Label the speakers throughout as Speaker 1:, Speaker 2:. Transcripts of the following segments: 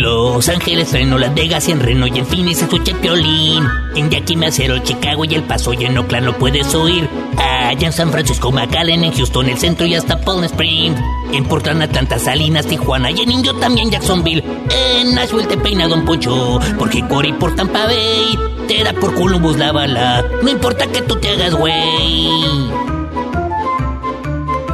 Speaker 1: Los Ángeles, Reno, Las Vegas y en Reno y en Phoenix escucha Piolín. En Yakima, Cero, Chicago y El Paso y en Oakland lo puedes oír. Allá en San Francisco, McAllen, en Houston, el centro y hasta Palm Springs. En Portland, Atlanta, Salinas, Tijuana y en Indio también Jacksonville. En Nashville te peina Don Poncho, porque Cory por Tampa Bay te da por Columbus la bala. No importa que tú te hagas güey.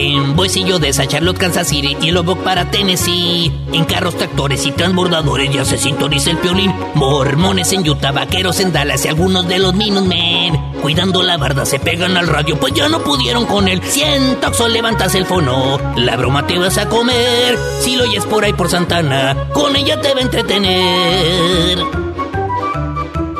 Speaker 1: En Boisillo de Charlotte, Kansas City y Lubbock para Tennessee. En carros, tractores y transbordadores ya se sintoniza el piolín. Mormones en Utah, vaqueros en Dallas y algunos de los Minutemen. Cuidando la barda se pegan al radio, pues ya no pudieron con él. Siento que levantas el fono, la broma te vas a comer. Si lo oyes por ahí por Santana, con ella te va a entretener.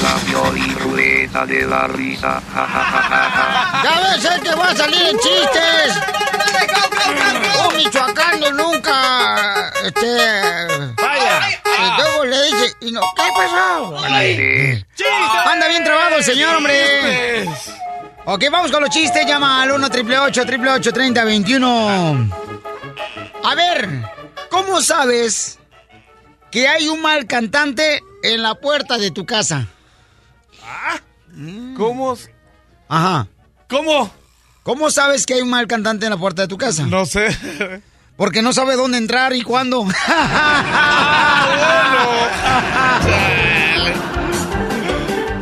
Speaker 2: Cambio y ruleta de la risa.
Speaker 3: Ya ves, es que va a salir en chistes. Un michoacano nunca. Este.
Speaker 4: Vaya.
Speaker 3: Y luego le dice, y no, ¿qué pasó?
Speaker 2: Al aire.
Speaker 3: Anda bien trabado el señor, hombre. Ok, vamos con los chistes. Llama al 1 888 3021 A ver, ¿cómo sabes que hay un mal cantante en la puerta de tu casa?
Speaker 4: ¿Cómo?
Speaker 3: Ajá.
Speaker 4: ¿Cómo?
Speaker 3: ¿Cómo sabes que hay un mal cantante en la puerta de tu casa?
Speaker 4: No sé.
Speaker 3: Porque no sabe dónde entrar y cuándo.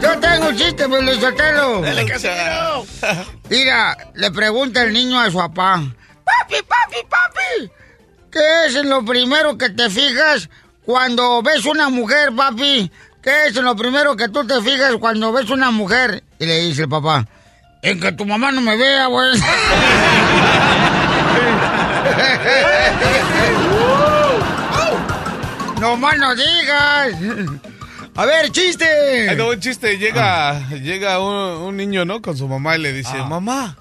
Speaker 3: Yo tengo un chiste, pues, Sotelo.
Speaker 4: Dale, casa.
Speaker 3: Mira, le pregunta el niño a su papá. Papi, papi, papi. ¿Qué es lo primero que te fijas cuando ves una mujer, papi? ¿Qué es lo primero que tú te fijas cuando ves una mujer? Y le dice el papá. En que tu mamá no me vea, güey. no más no digas. A ver, chiste.
Speaker 4: Va un chiste. Llega, llega un, un niño, ¿no? Con su mamá y le dice, mamá,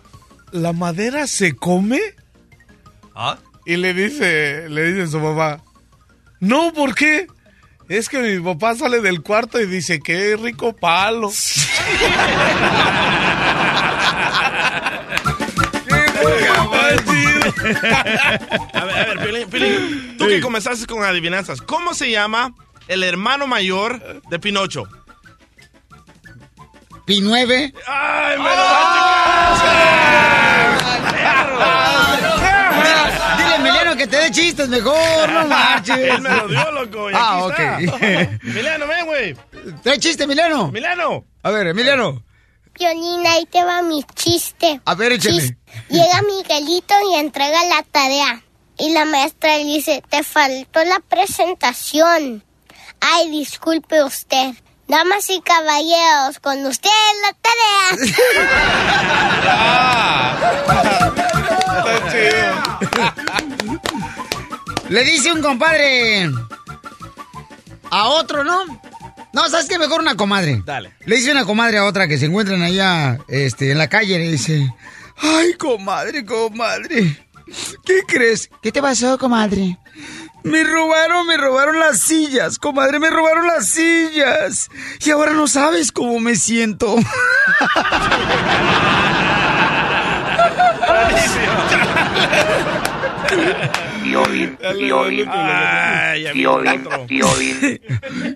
Speaker 4: ¿la madera se come?
Speaker 5: ¿Ah?
Speaker 4: Y le dice, le dice su mamá, no, ¿por qué? Es que mi papá sale del cuarto y dice, qué rico palo.
Speaker 5: A ver, a ver, Piolín, Piolín, tú que comenzaste con adivinanzas, ¿cómo se llama el hermano mayor de Pinocho?
Speaker 3: Pi 9.
Speaker 5: ¡Ay, me lo va
Speaker 3: Dile a Emiliano que te dé chistes mejor, no marches.
Speaker 5: Él me lo dio, loco. y
Speaker 3: Ah,
Speaker 5: aquí
Speaker 3: ok.
Speaker 5: está. Milano, ven, güey.
Speaker 3: Trae chiste, Emiliano.
Speaker 5: Milano.
Speaker 3: A ver, Emiliano.
Speaker 6: Piolín, ahí te va mi chiste.
Speaker 3: A ver, échale.
Speaker 6: Chis- Llega Miguelito y entrega la tarea. Y la maestra le dice, te faltó la presentación. Ay, disculpe usted. Damas y caballeros, con usted la tarea.
Speaker 4: Está chido.
Speaker 3: Le dice un compadre a otro, ¿no? No, ¿sabes qué? Mejor una comadre.
Speaker 5: Dale.
Speaker 3: Le dice una comadre a otra que se encuentran allá este, en la calle. Le dice, ay, comadre, comadre. ¿Qué crees? ¿Qué te pasó, comadre? Me robaron, me robaron las sillas, comadre, me robaron las sillas. Y ahora no sabes cómo me siento.
Speaker 5: Vi
Speaker 2: Violín,
Speaker 5: otro.
Speaker 2: violín.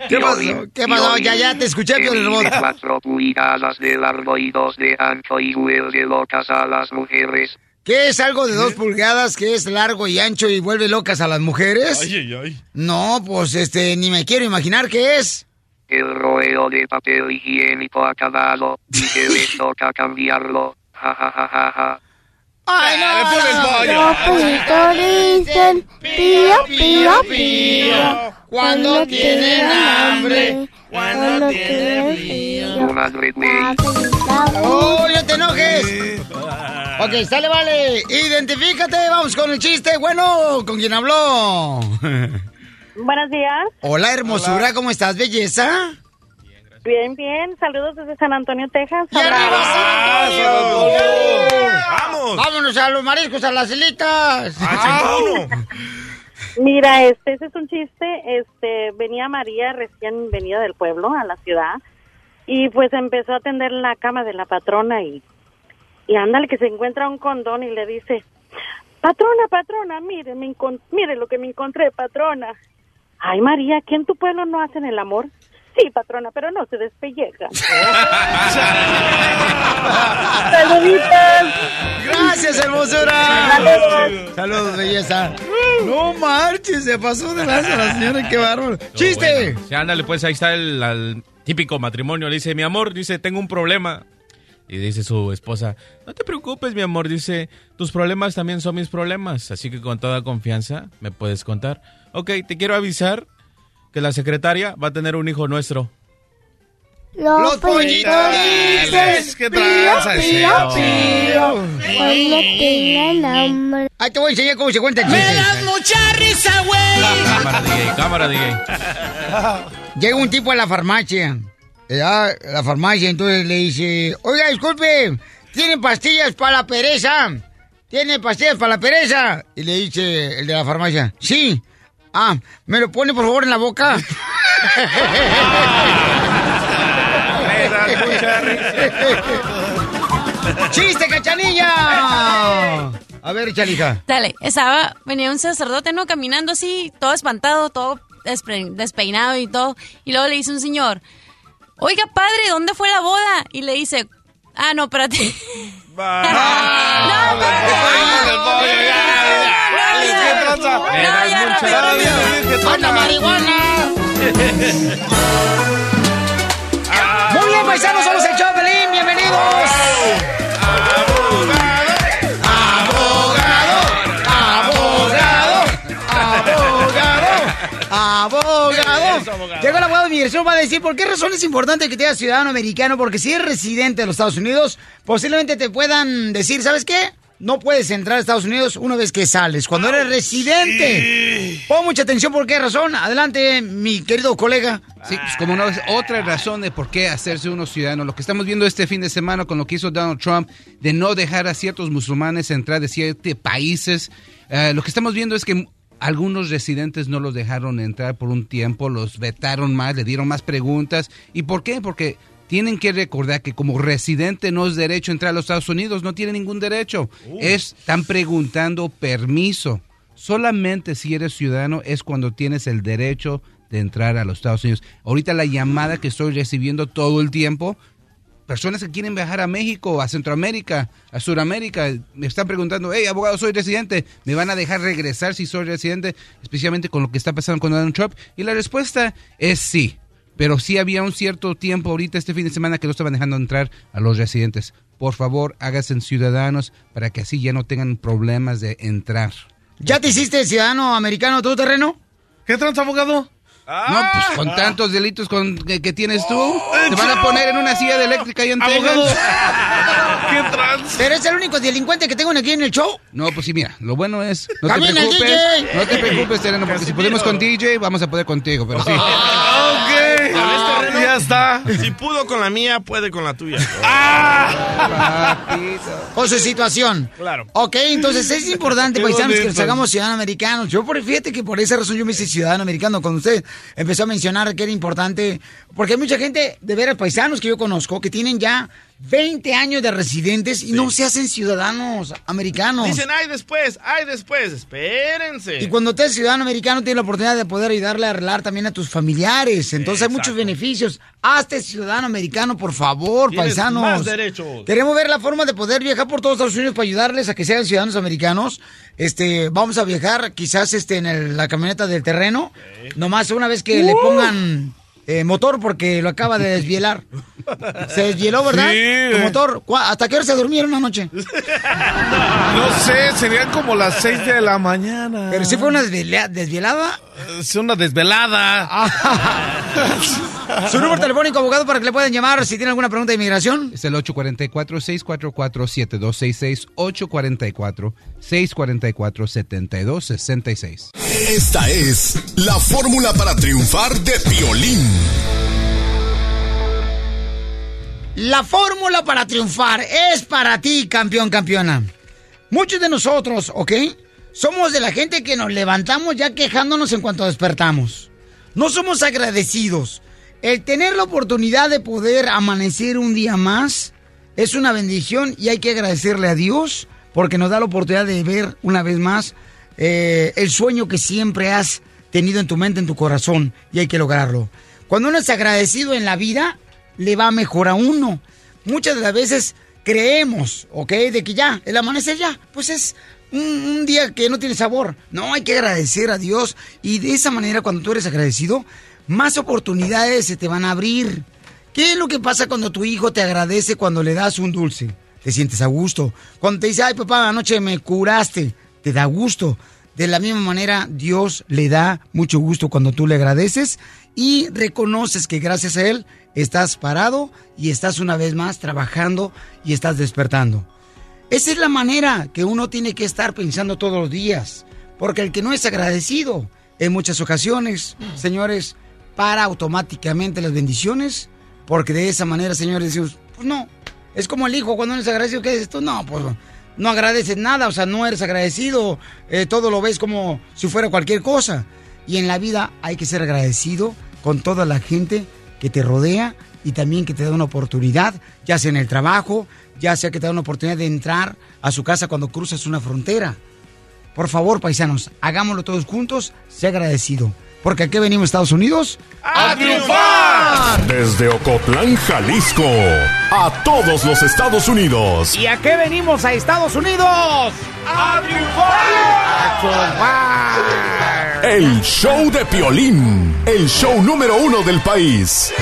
Speaker 3: ¿Qué pasó? ¿Qué pasó? Ya, ya, te escuché,
Speaker 2: Que
Speaker 3: Piolín Robot.
Speaker 2: cuatro pulgadas de largo y dos de ancho y vuelve locas a las mujeres.
Speaker 3: ¿Qué es algo de dos pulgadas que es largo y ancho y vuelve locas a las mujeres?
Speaker 5: Ay, ay, ay.
Speaker 3: No, pues este, ni me quiero imaginar qué es.
Speaker 2: El rollo de papel higiénico acabado y que le toca cambiarlo. Ja, ja, ja, ja, ja.
Speaker 3: ¡Ay,
Speaker 5: le
Speaker 3: no!
Speaker 5: pone el
Speaker 3: no.
Speaker 5: pollo.
Speaker 6: Los pollitos dicen pío, pío, pío.
Speaker 3: Cuando tienen hambre.
Speaker 6: Cuando tienen frío.
Speaker 2: Güey.
Speaker 3: ¡Oh, no te enojes! Ok, sale, vale. Identifícate, vamos con el chiste. Bueno, ¿con quién habló?
Speaker 7: Buenos días.
Speaker 3: Hola, hermosura, ¿cómo estás, belleza?
Speaker 7: Bien, bien. Saludos desde San Antonio, Texas.
Speaker 3: ¡Y arriba, San Antonio!
Speaker 5: ¡Vamos!
Speaker 3: ¡Vámonos a los mariscos, a las celitas!
Speaker 5: ¡Ah, uno!
Speaker 7: Mira, este, ese es un chiste. Este, venía María recién venida del pueblo a la ciudad y pues empezó a atender la cama de la patrona y y ándale que se encuentra un condón y le dice, patrona, patrona, mire, me mire lo que me encontré, patrona. Ay, María, ¿aquí en tu pueblo no hacen el amor? Sí, patrona, pero no se despellejan. Saluditos.
Speaker 3: ¡Gracias, hermosura!
Speaker 7: Saludos.
Speaker 3: Saludos, belleza. No marches, se pasó de lanza la señora, qué bárbaro. ¡Chiste!
Speaker 8: Sí, ándale, pues ahí está el, al típico matrimonio. Le dice, mi amor, dice, tengo un problema. Y dice su esposa, no te preocupes, mi amor. Dice, tus problemas también son mis problemas. Así que con toda confianza me puedes contar. Ok, te quiero avisar que la secretaria va a tener un hijo nuestro.
Speaker 3: Los pollitos dicen
Speaker 4: ¿Qué tranza es
Speaker 6: pío,
Speaker 4: eso?
Speaker 6: pío. Cuando tengan hambre.
Speaker 3: Ahí te voy a enseñar cómo se cuenta el chiste.
Speaker 1: mucha risa, güey.
Speaker 8: Cámara, DJ, cámara, DJ.
Speaker 3: Llega un tipo a la farmacia. A la farmacia, entonces le dice, oiga, disculpe, ¿tiene pastillas para la pereza? ¿Tiene pastillas para la pereza? Y le dice el de la farmacia, sí. Ah, ¿me lo pone por favor en la boca?
Speaker 5: Me das mucha risa.
Speaker 3: ¡Chiste, cachanilla! A ver, chalija.
Speaker 9: Dale, estaba, venía un sacerdote, ¿no? Caminando así, todo espantado, todo despeinado y todo. Y luego le dice un señor, oiga, padre, ¿dónde fue la boda? Y le dice, ah, no, espérate.
Speaker 5: Va.
Speaker 9: No, espérate.
Speaker 5: ¿Qué tranza?
Speaker 8: Me das
Speaker 9: ya,
Speaker 8: mucha
Speaker 9: rápido,
Speaker 8: risa.
Speaker 3: ¡Anda, marihuana! Muy bien, paisanos, somos el show Pelín, bienvenidos. Abogado, abogado, abogado, abogado.
Speaker 5: Abogado.
Speaker 3: Llegó el abogado de migración va a decir por qué razón es importante que te hagas ciudadano americano, porque si eres residente de los Estados Unidos, posiblemente te puedan decir, ¿sabes qué? No puedes entrar a Estados Unidos una vez que sales, cuando eres residente. Pon mucha atención por qué razón. Adelante, mi querido colega.
Speaker 10: Sí, pues como no es otra razón de por qué hacerse uno ciudadano. Lo que estamos viendo este fin de semana con lo que hizo Donald Trump de no dejar a ciertos musulmanes entrar de siete países, eh, lo que estamos viendo es que algunos residentes no los dejaron entrar por un tiempo, los vetaron más, le dieron más preguntas. ¿Y por qué? Porque tienen que recordar que como residente no es derecho entrar a los Estados Unidos, no tiene ningún derecho. Es, están preguntando permiso. Solamente si eres ciudadano es cuando tienes el derecho de entrar a los Estados Unidos. Ahorita la llamada que estoy recibiendo todo el tiempo, personas que quieren viajar a México, a Centroamérica, a Sudamérica, me están preguntando, hey, abogado, soy residente, ¿me van a dejar regresar si soy residente? Especialmente con lo que está pasando con Donald Trump. Y la respuesta es sí. Pero sí había un cierto tiempo ahorita este fin de semana que no estaban dejando entrar a los residentes. Por favor, háganse ciudadanos para que así ya no tengan problemas de entrar.
Speaker 3: ¿Ya te hiciste ciudadano americano todo terreno?
Speaker 4: ¿Qué tranza, abogado?
Speaker 10: No, pues con tantos delitos con, que, que tienes tú, te van a poner en una silla de eléctrica y en
Speaker 4: Abogado.
Speaker 10: Texas.
Speaker 4: ¿Qué tranza?
Speaker 3: ¿Pero es el único delincuente que tengo aquí en el show?
Speaker 10: No, pues sí, mira, lo bueno es, no te preocupes,
Speaker 3: DJ.
Speaker 10: no te preocupes, Tereno, porque si podemos con DJ, vamos a poder contigo, pero sí.
Speaker 4: Ah, ok.
Speaker 5: ¿Ya ves, terreno?
Speaker 4: Ya está.
Speaker 5: Si pudo con la mía, puede con la tuya.
Speaker 3: Con su situación.
Speaker 5: Claro.
Speaker 3: Ok, entonces es importante, paisanos, que nos hagamos ciudadanos americanos. Yo, por, fíjate que por esa razón yo me hice ciudadano americano. Cuando usted empezó a mencionar que era importante, porque hay mucha gente, de veras, paisanos que yo conozco, que tienen ya 20 años de residentes y no se hacen ciudadanos americanos.
Speaker 5: Dicen, ay después, ay después, espérense.
Speaker 3: Y cuando te eres ciudadano americano, tienes la oportunidad de poder ayudarle a arreglar también a tus familiares. Entonces hay muchos beneficios. Hazte ciudadano americano, por favor,
Speaker 5: Tienes
Speaker 3: paisanos.
Speaker 5: más derechos.
Speaker 3: Queremos ver la forma de poder viajar por todos Estados Unidos para ayudarles a que sean ciudadanos americanos. Este, vamos a viajar quizás este, en el- la camioneta del terreno. Nomás una vez que le
Speaker 4: Uh.
Speaker 3: pongan eh, motor porque lo acaba de desvielar. Se desvieló, ¿verdad?
Speaker 4: Sí.
Speaker 3: Tu motor. ¿Cu- ¿Hasta qué hora se durmieron anoche?
Speaker 4: No sé, serían como las 6 de la mañana.
Speaker 3: Pero sí fue una desviela- desvielada.
Speaker 4: Es una desvelada.
Speaker 3: Su número telefónico, abogado, para que le puedan llamar si tienen alguna pregunta de inmigración.
Speaker 10: Es el 844-644-7266. 844-644-7266.
Speaker 11: Esta es la fórmula para triunfar de violín.
Speaker 3: La fórmula para triunfar es para ti, campeón, campeona. Muchos de nosotros, ¿ok? Somos de la gente que nos levantamos ya quejándonos en cuanto despertamos. No somos agradecidos. El tener la oportunidad de poder amanecer un día más es una bendición y hay que agradecerle a Dios porque nos da la oportunidad de ver una vez más eh, el sueño que siempre has tenido en tu mente, en tu corazón y hay que lograrlo. Cuando uno es agradecido en la vida, le va mejor a uno. Muchas de las veces creemos, ¿ok? De que ya, el amanecer ya, pues es un, un día que no tiene sabor. No, hay que agradecer a Dios. Y de esa manera, cuando tú eres agradecido, más oportunidades se te van a abrir. ¿Qué es lo que pasa cuando tu hijo te agradece cuando le das un dulce? Te sientes a gusto. Cuando te dice, ay papá, anoche me curaste, te da gusto. De la misma manera, Dios le da mucho gusto cuando tú le agradeces y reconoces que gracias a Él estás parado y estás una vez más trabajando y estás despertando. Esa es la manera que uno tiene que estar pensando todos los días. Porque el que no es agradecido, en muchas ocasiones, señores, para automáticamente las bendiciones. Porque de esa manera, señores, decimos, pues no. Es como el hijo cuando no es agradecido, ¿qué dices tú? No, pues no agradeces nada, o sea, no eres agradecido. eh, todo lo ves como si fuera cualquier cosa. Y en la vida hay que ser agradecido con toda la gente que te rodea y también que te da una oportunidad, ya sea en el trabajo, ya sea que te da una oportunidad de entrar a su casa cuando cruzas una frontera. Por favor, paisanos, hagámoslo todos juntos, sea agradecido. Porque aquí venimos a Estados Unidos
Speaker 11: ¡A triunfar! Desde Ocotlán, Jalisco, a todos los Estados Unidos.
Speaker 3: ¿Y a qué venimos a Estados Unidos? ¡A triunfar!
Speaker 11: El show de Piolín, el show número uno del país.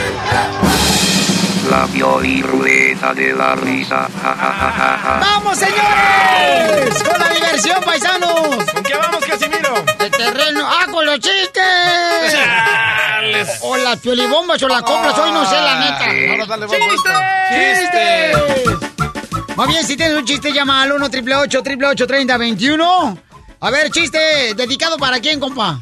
Speaker 2: La Pioli Ruleta de la Risa. Ja, ja, ja, ja, ja.
Speaker 3: ¡Vamos, señores! ¡Con la diversión, paisanos!
Speaker 5: ¿Con qué vamos, Casimiro?
Speaker 3: El terreno. ¡Ah, con los chistes! O las piolibombas o las compras, hoy no sé la neta.
Speaker 4: Ahora dale, vamos.
Speaker 3: ¡Chistes! Más bien, si tienes un chiste, llama al 1 888 3021 A ver, chiste, ¿dedicado para quién, compa?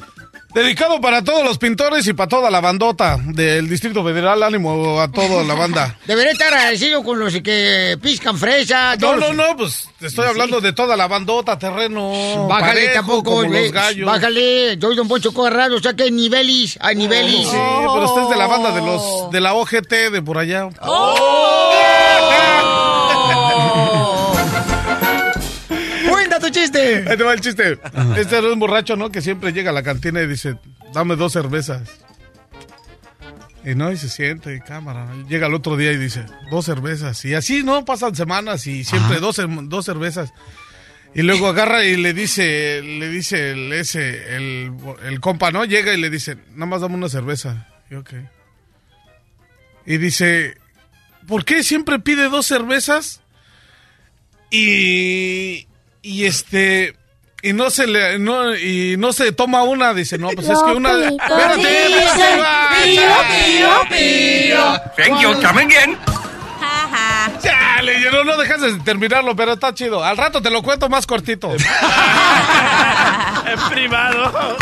Speaker 4: Dedicado para todos los pintores y para toda la bandota del Distrito Federal. Ánimo a toda la banda.
Speaker 3: Debería estar agradecido con los que piscan fresa.
Speaker 4: No, no,
Speaker 3: los-
Speaker 4: no, pues te estoy hablando de toda la bandota, terreno.
Speaker 3: Bájale
Speaker 4: parejo,
Speaker 3: tampoco,
Speaker 4: como los gallos.
Speaker 3: Bájale, yo Don Poncho Corrado, o sea que hay niveles, hay niveles.
Speaker 4: Sí, pero usted es de la banda de los de la OGT de por allá.
Speaker 3: Cuenta chiste.
Speaker 4: Ahí te va el chiste. Este era un borracho, ¿no? Que siempre llega a la cantina y dice, dame dos cervezas. Y no, y se siente, y cámara. Llega el otro día y dice, dos cervezas. Y así, ¿no? Pasan semanas y siempre dos, cer- dos cervezas. Y luego agarra y le dice, le dice el, ese, el, el compa, ¿no? Llega y le dice, nada más dame una cerveza. Y ok. Y dice, ¿por qué siempre pide dos cervezas? Y, y este, y no se le, no, y no se toma una, dice, no, pues es que una, espérate,
Speaker 12: pío,
Speaker 4: espérate, va,
Speaker 12: pío,
Speaker 4: ya.
Speaker 12: pío, pío.
Speaker 4: Thank you, come again. Chale, no, no dejas de terminarlo, pero está chido. Al rato te lo cuento más cortito.
Speaker 5: En privado.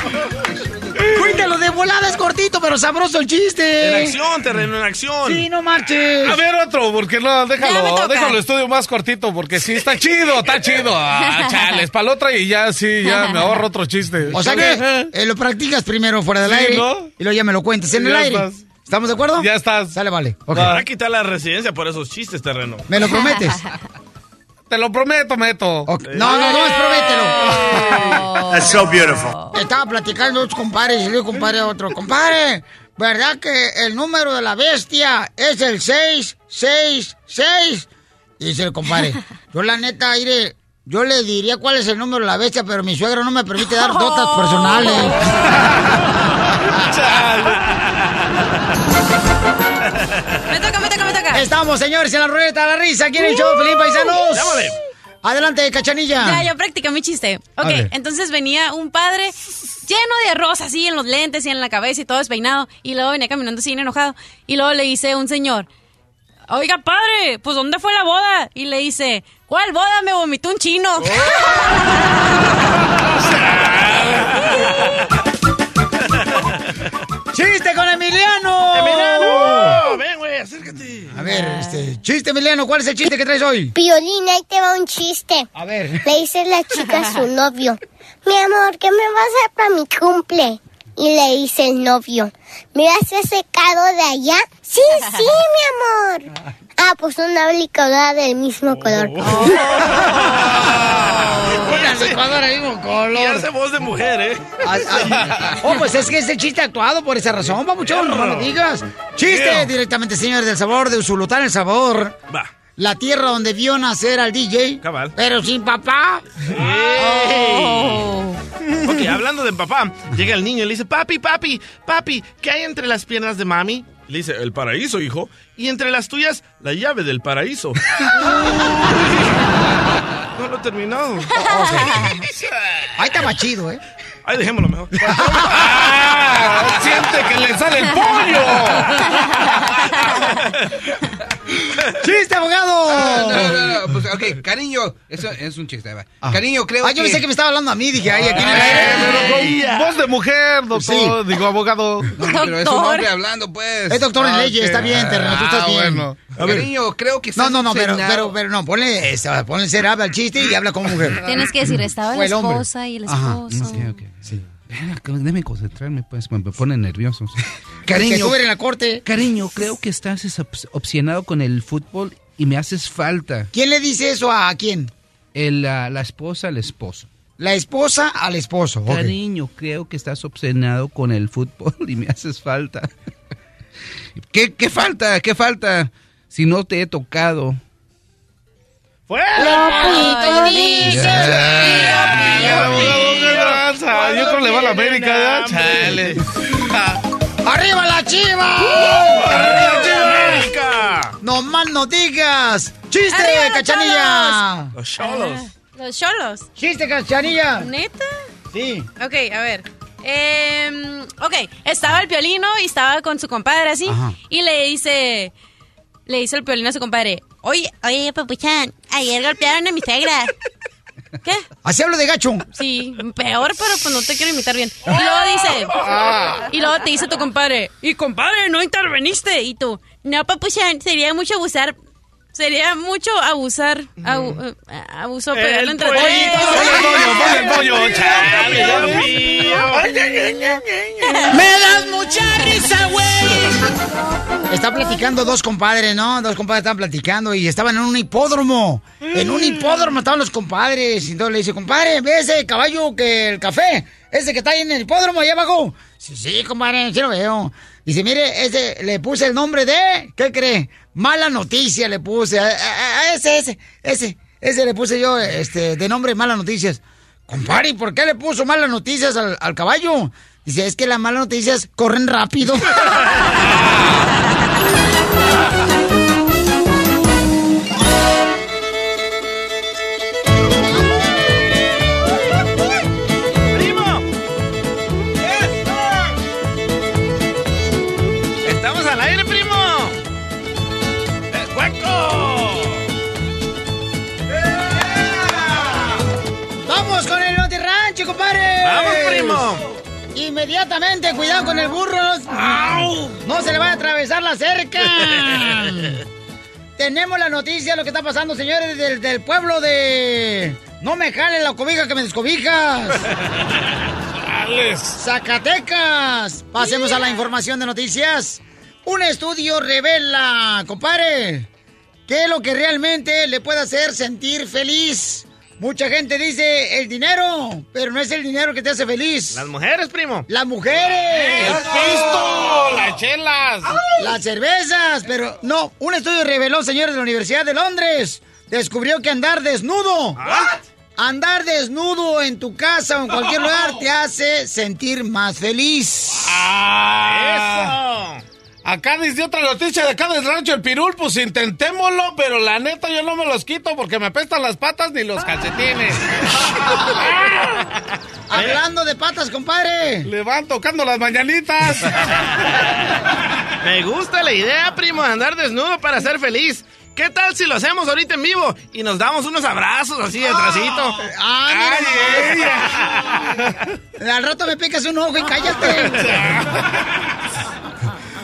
Speaker 3: Cuéntalo de volada, es cortito, pero sabroso el chiste.
Speaker 5: En acción, terreno, en acción.
Speaker 3: Sí, no marches.
Speaker 4: A ver otro, porque no, déjalo, déjalo estudio más cortito, porque sí, está chido, está chido. Ah, chales, para la otra y ya, sí, ya me ahorro otro chiste.
Speaker 3: O sea que eh, lo practicas primero fuera del
Speaker 4: Sí,
Speaker 3: aire
Speaker 4: ¿no?
Speaker 3: y luego ya me lo cuentas en
Speaker 4: Ya
Speaker 3: el aire.
Speaker 4: estás.
Speaker 3: ¿Estamos de acuerdo?
Speaker 4: Ya estás.
Speaker 3: Sale, vale. Ok.
Speaker 5: Van a quitar la residencia por esos chistes, terreno.
Speaker 3: ¿Me lo prometes?
Speaker 4: Te lo prometo, Meto.
Speaker 3: No, no, no, es promételo.
Speaker 12: That's so beautiful.
Speaker 3: Estaba platicando dos compadres y le digo, compadre, a otro, compadre, ¿verdad que el número de la bestia es el 666? Y dice el compadre, yo la neta, aire, yo le diría cuál es el número de la bestia, pero mi suegro no me permite dar dotas personales.
Speaker 9: Me toca, me toca,
Speaker 3: Estamos, señores, en la ruleta de la risa. ¿Quieren el show, Felipe Paisanos?
Speaker 9: Llámale.
Speaker 3: Adelante, cachanilla.
Speaker 9: Ya, yo practiqué mi chiste. Ok, entonces venía un padre lleno de arroz así en los lentes y en la cabeza y todo despeinado. Y luego venía caminando así bien enojado. Y luego le dice un señor, oiga padre, pues ¿dónde fue la boda? Y le dice, ¿cuál boda? Me vomitó un chino.
Speaker 3: ¡Chiste con Emiliano!
Speaker 5: ¡Emiliano! Acércate.
Speaker 3: A ver, este, chiste, Emiliano, ¿cuál es el chiste que traes hoy?
Speaker 6: Piolín, ahí te va un chiste.
Speaker 3: A ver.
Speaker 6: Le dice la chica a su novio, mi amor, ¿qué me vas a dar para mi cumple? Y le dice el novio, ¿me hace secado de allá? Sí, sí, mi amor. Ah, pues una licuadora del mismo color.
Speaker 3: Una licuadora del mismo color.
Speaker 5: Y hace voz de mujer, ¿eh?
Speaker 3: Ah, ah, Oh, pues es que es el chiste actuado por esa razón, papuchón, no lo digas. Chiste directamente, señor del sabor, de Usulután, el sabor.
Speaker 5: Va.
Speaker 3: La tierra donde vio nacer al DJ.
Speaker 5: Cabal.
Speaker 3: Pero sin papá.
Speaker 5: ¡Ey! Ok, hablando de papá, llega el niño y le dice, papi, papi, papi, ¿qué hay entre las piernas de mami? Le dice, el paraíso, hijo. Y entre las tuyas, la llave del paraíso. no lo he terminado.
Speaker 3: Ahí estaba chido, ¿eh?
Speaker 5: Ahí dejémoslo mejor.
Speaker 4: ¡Ah! ¡Siente que le sale el
Speaker 3: ¡Chiste, abogado!
Speaker 10: Ah, no, no, no, pues, ok, cariño, eso es un chiste. va. Cariño, creo
Speaker 3: Ah,
Speaker 10: que...
Speaker 3: yo pensé que me estaba hablando a mí, dije, ay, aquí en el
Speaker 4: Pero con voz de mujer, doctor, digo abogado.
Speaker 10: No, pero es un hombre hablando, pues.
Speaker 3: Es doctor en
Speaker 4: Ah,
Speaker 3: leyes, está bien, terreno, tú estás
Speaker 4: Ah,
Speaker 3: bien.
Speaker 4: bueno.
Speaker 10: Cariño, creo que
Speaker 3: No, no, no, pero, pero, pero no, ponle, esa, ponle ser habla el chiste y habla como mujer.
Speaker 9: Tienes que decir, estaba la esposa y el
Speaker 3: Ajá.
Speaker 9: esposo.
Speaker 10: Ok, ok. Espera, que Déjame concentrarme, pues, me pone nervioso. Cariño,
Speaker 3: en la corte.
Speaker 10: cariño, creo que estás es- obs- obsesionado con el fútbol y me haces falta.
Speaker 3: ¿Quién le dice eso a quién?
Speaker 10: El, la, la esposa al esposo.
Speaker 3: La esposa al esposo.
Speaker 10: Cariño, creo que estás obsesionado con el fútbol y me haces falta. ¿Qué, qué falta? ¿Qué falta? Si no te he tocado.
Speaker 3: Lopito dice.
Speaker 4: Yo creo que le va a la América. Chale.
Speaker 3: ¡Arriba la chiva!
Speaker 5: ¡Arriba, América!
Speaker 3: ¡No más no digas! ¡Chiste,
Speaker 9: ¡Arriba
Speaker 3: cachanilla!
Speaker 5: Los cholos.
Speaker 9: Los cholos.
Speaker 3: ¡Chiste, cachanilla!
Speaker 9: ¿Neta?
Speaker 3: Sí.
Speaker 9: Ok, a ver. Em, ok, estaba el piolino y estaba con su compadre así.
Speaker 3: Ajá.
Speaker 9: Y le dice. Le dice el piolino a su compadre: Oye, oye, papuchán, ayer golpearon a mi suegra. ¿Qué?
Speaker 3: Así hablo de gacho.
Speaker 9: Sí, peor, pero pues no te quiero imitar bien. Y luego dice. Y luego te dice tu compadre: Y compadre, no interveniste. Y tú: No, papuchán, sería mucho abusar. Sería mucho abusar. abu- eh, abuso pegarle
Speaker 5: El
Speaker 9: entre
Speaker 5: pollito,
Speaker 9: tres.
Speaker 4: el pollo, chale,
Speaker 5: Dios mío.
Speaker 3: ¡Me das mucha risa, güey! Está platicando dos compadres, ¿no? Dos compadres estaban platicando y estaban en un hipódromo. En un hipódromo estaban los compadres. Y entonces le dice, compadre, ¿ve ese caballo que el café? Ese que está ahí en el hipódromo, allá abajo. Sí, sí, compadre, sí lo veo. Dice, mire, ese le puse el nombre de, ¿qué cree? Mala noticia le puse. A, ese, ese, ese, ese le puse yo, este, de nombre Malas Noticias. Compadre, ¿y por qué le puso malas noticias al, al caballo? Dice, es que las malas noticias corren rápido. Inmediatamente, cuidado con el burro. No, no se le va a atravesar la cerca. Tenemos la noticia de lo que está pasando, señores, del, del pueblo de... No me jale la cobija que me descobijas. Zacatecas. Pasemos a la información de noticias. Un estudio revela, compadre, qué es lo que realmente le puede hacer sentir feliz. Mucha gente dice el dinero, pero no es el dinero que te hace feliz.
Speaker 5: Las mujeres, primo.
Speaker 3: Las mujeres.
Speaker 4: ¡El pisto! ¡Las chelas!
Speaker 3: Las cervezas, pero no. Un estudio reveló, señores de la Universidad de Londres, descubrió que andar desnudo, andar desnudo en tu casa o en cualquier lugar te hace sentir más feliz.
Speaker 4: ¡Eso! Acá dice otra noticia de acá del rancho El Pirul, pues intentémoslo, pero la neta yo no me los quito porque me apestan las patas ni los calcetines.
Speaker 3: Hablando de patas, compadre.
Speaker 4: Le van tocando las mañanitas.
Speaker 5: Me gusta la idea, primo, de andar desnudo para ser feliz. ¿Qué tal si lo hacemos ahorita en vivo y nos damos unos abrazos así de trasito?
Speaker 3: ¡Ay! Al rato me picas un ojo y cállate.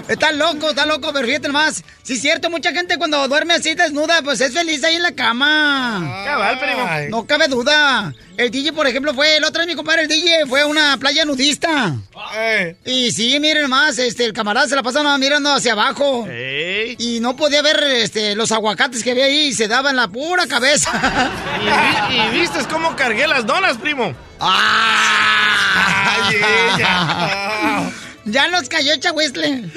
Speaker 3: Está loco, está loco, pero fíjate más. Sí, es cierto, mucha gente cuando duerme así desnuda, pues es feliz ahí en la cama.
Speaker 5: Cabal, primo.
Speaker 3: No cabe duda. El DJ, por ejemplo, fue el otro día mi compadre, el DJ, fue a una playa nudista. Y sí, miren más, este, el camarada se la pasaba mirando hacia abajo. Y no podía ver este, los aguacates que había ahí y se daba en la pura cabeza.
Speaker 5: ¿Y, vi- y viste cómo cargué las donas, primo?
Speaker 3: Ya nos cayó Chahuistle.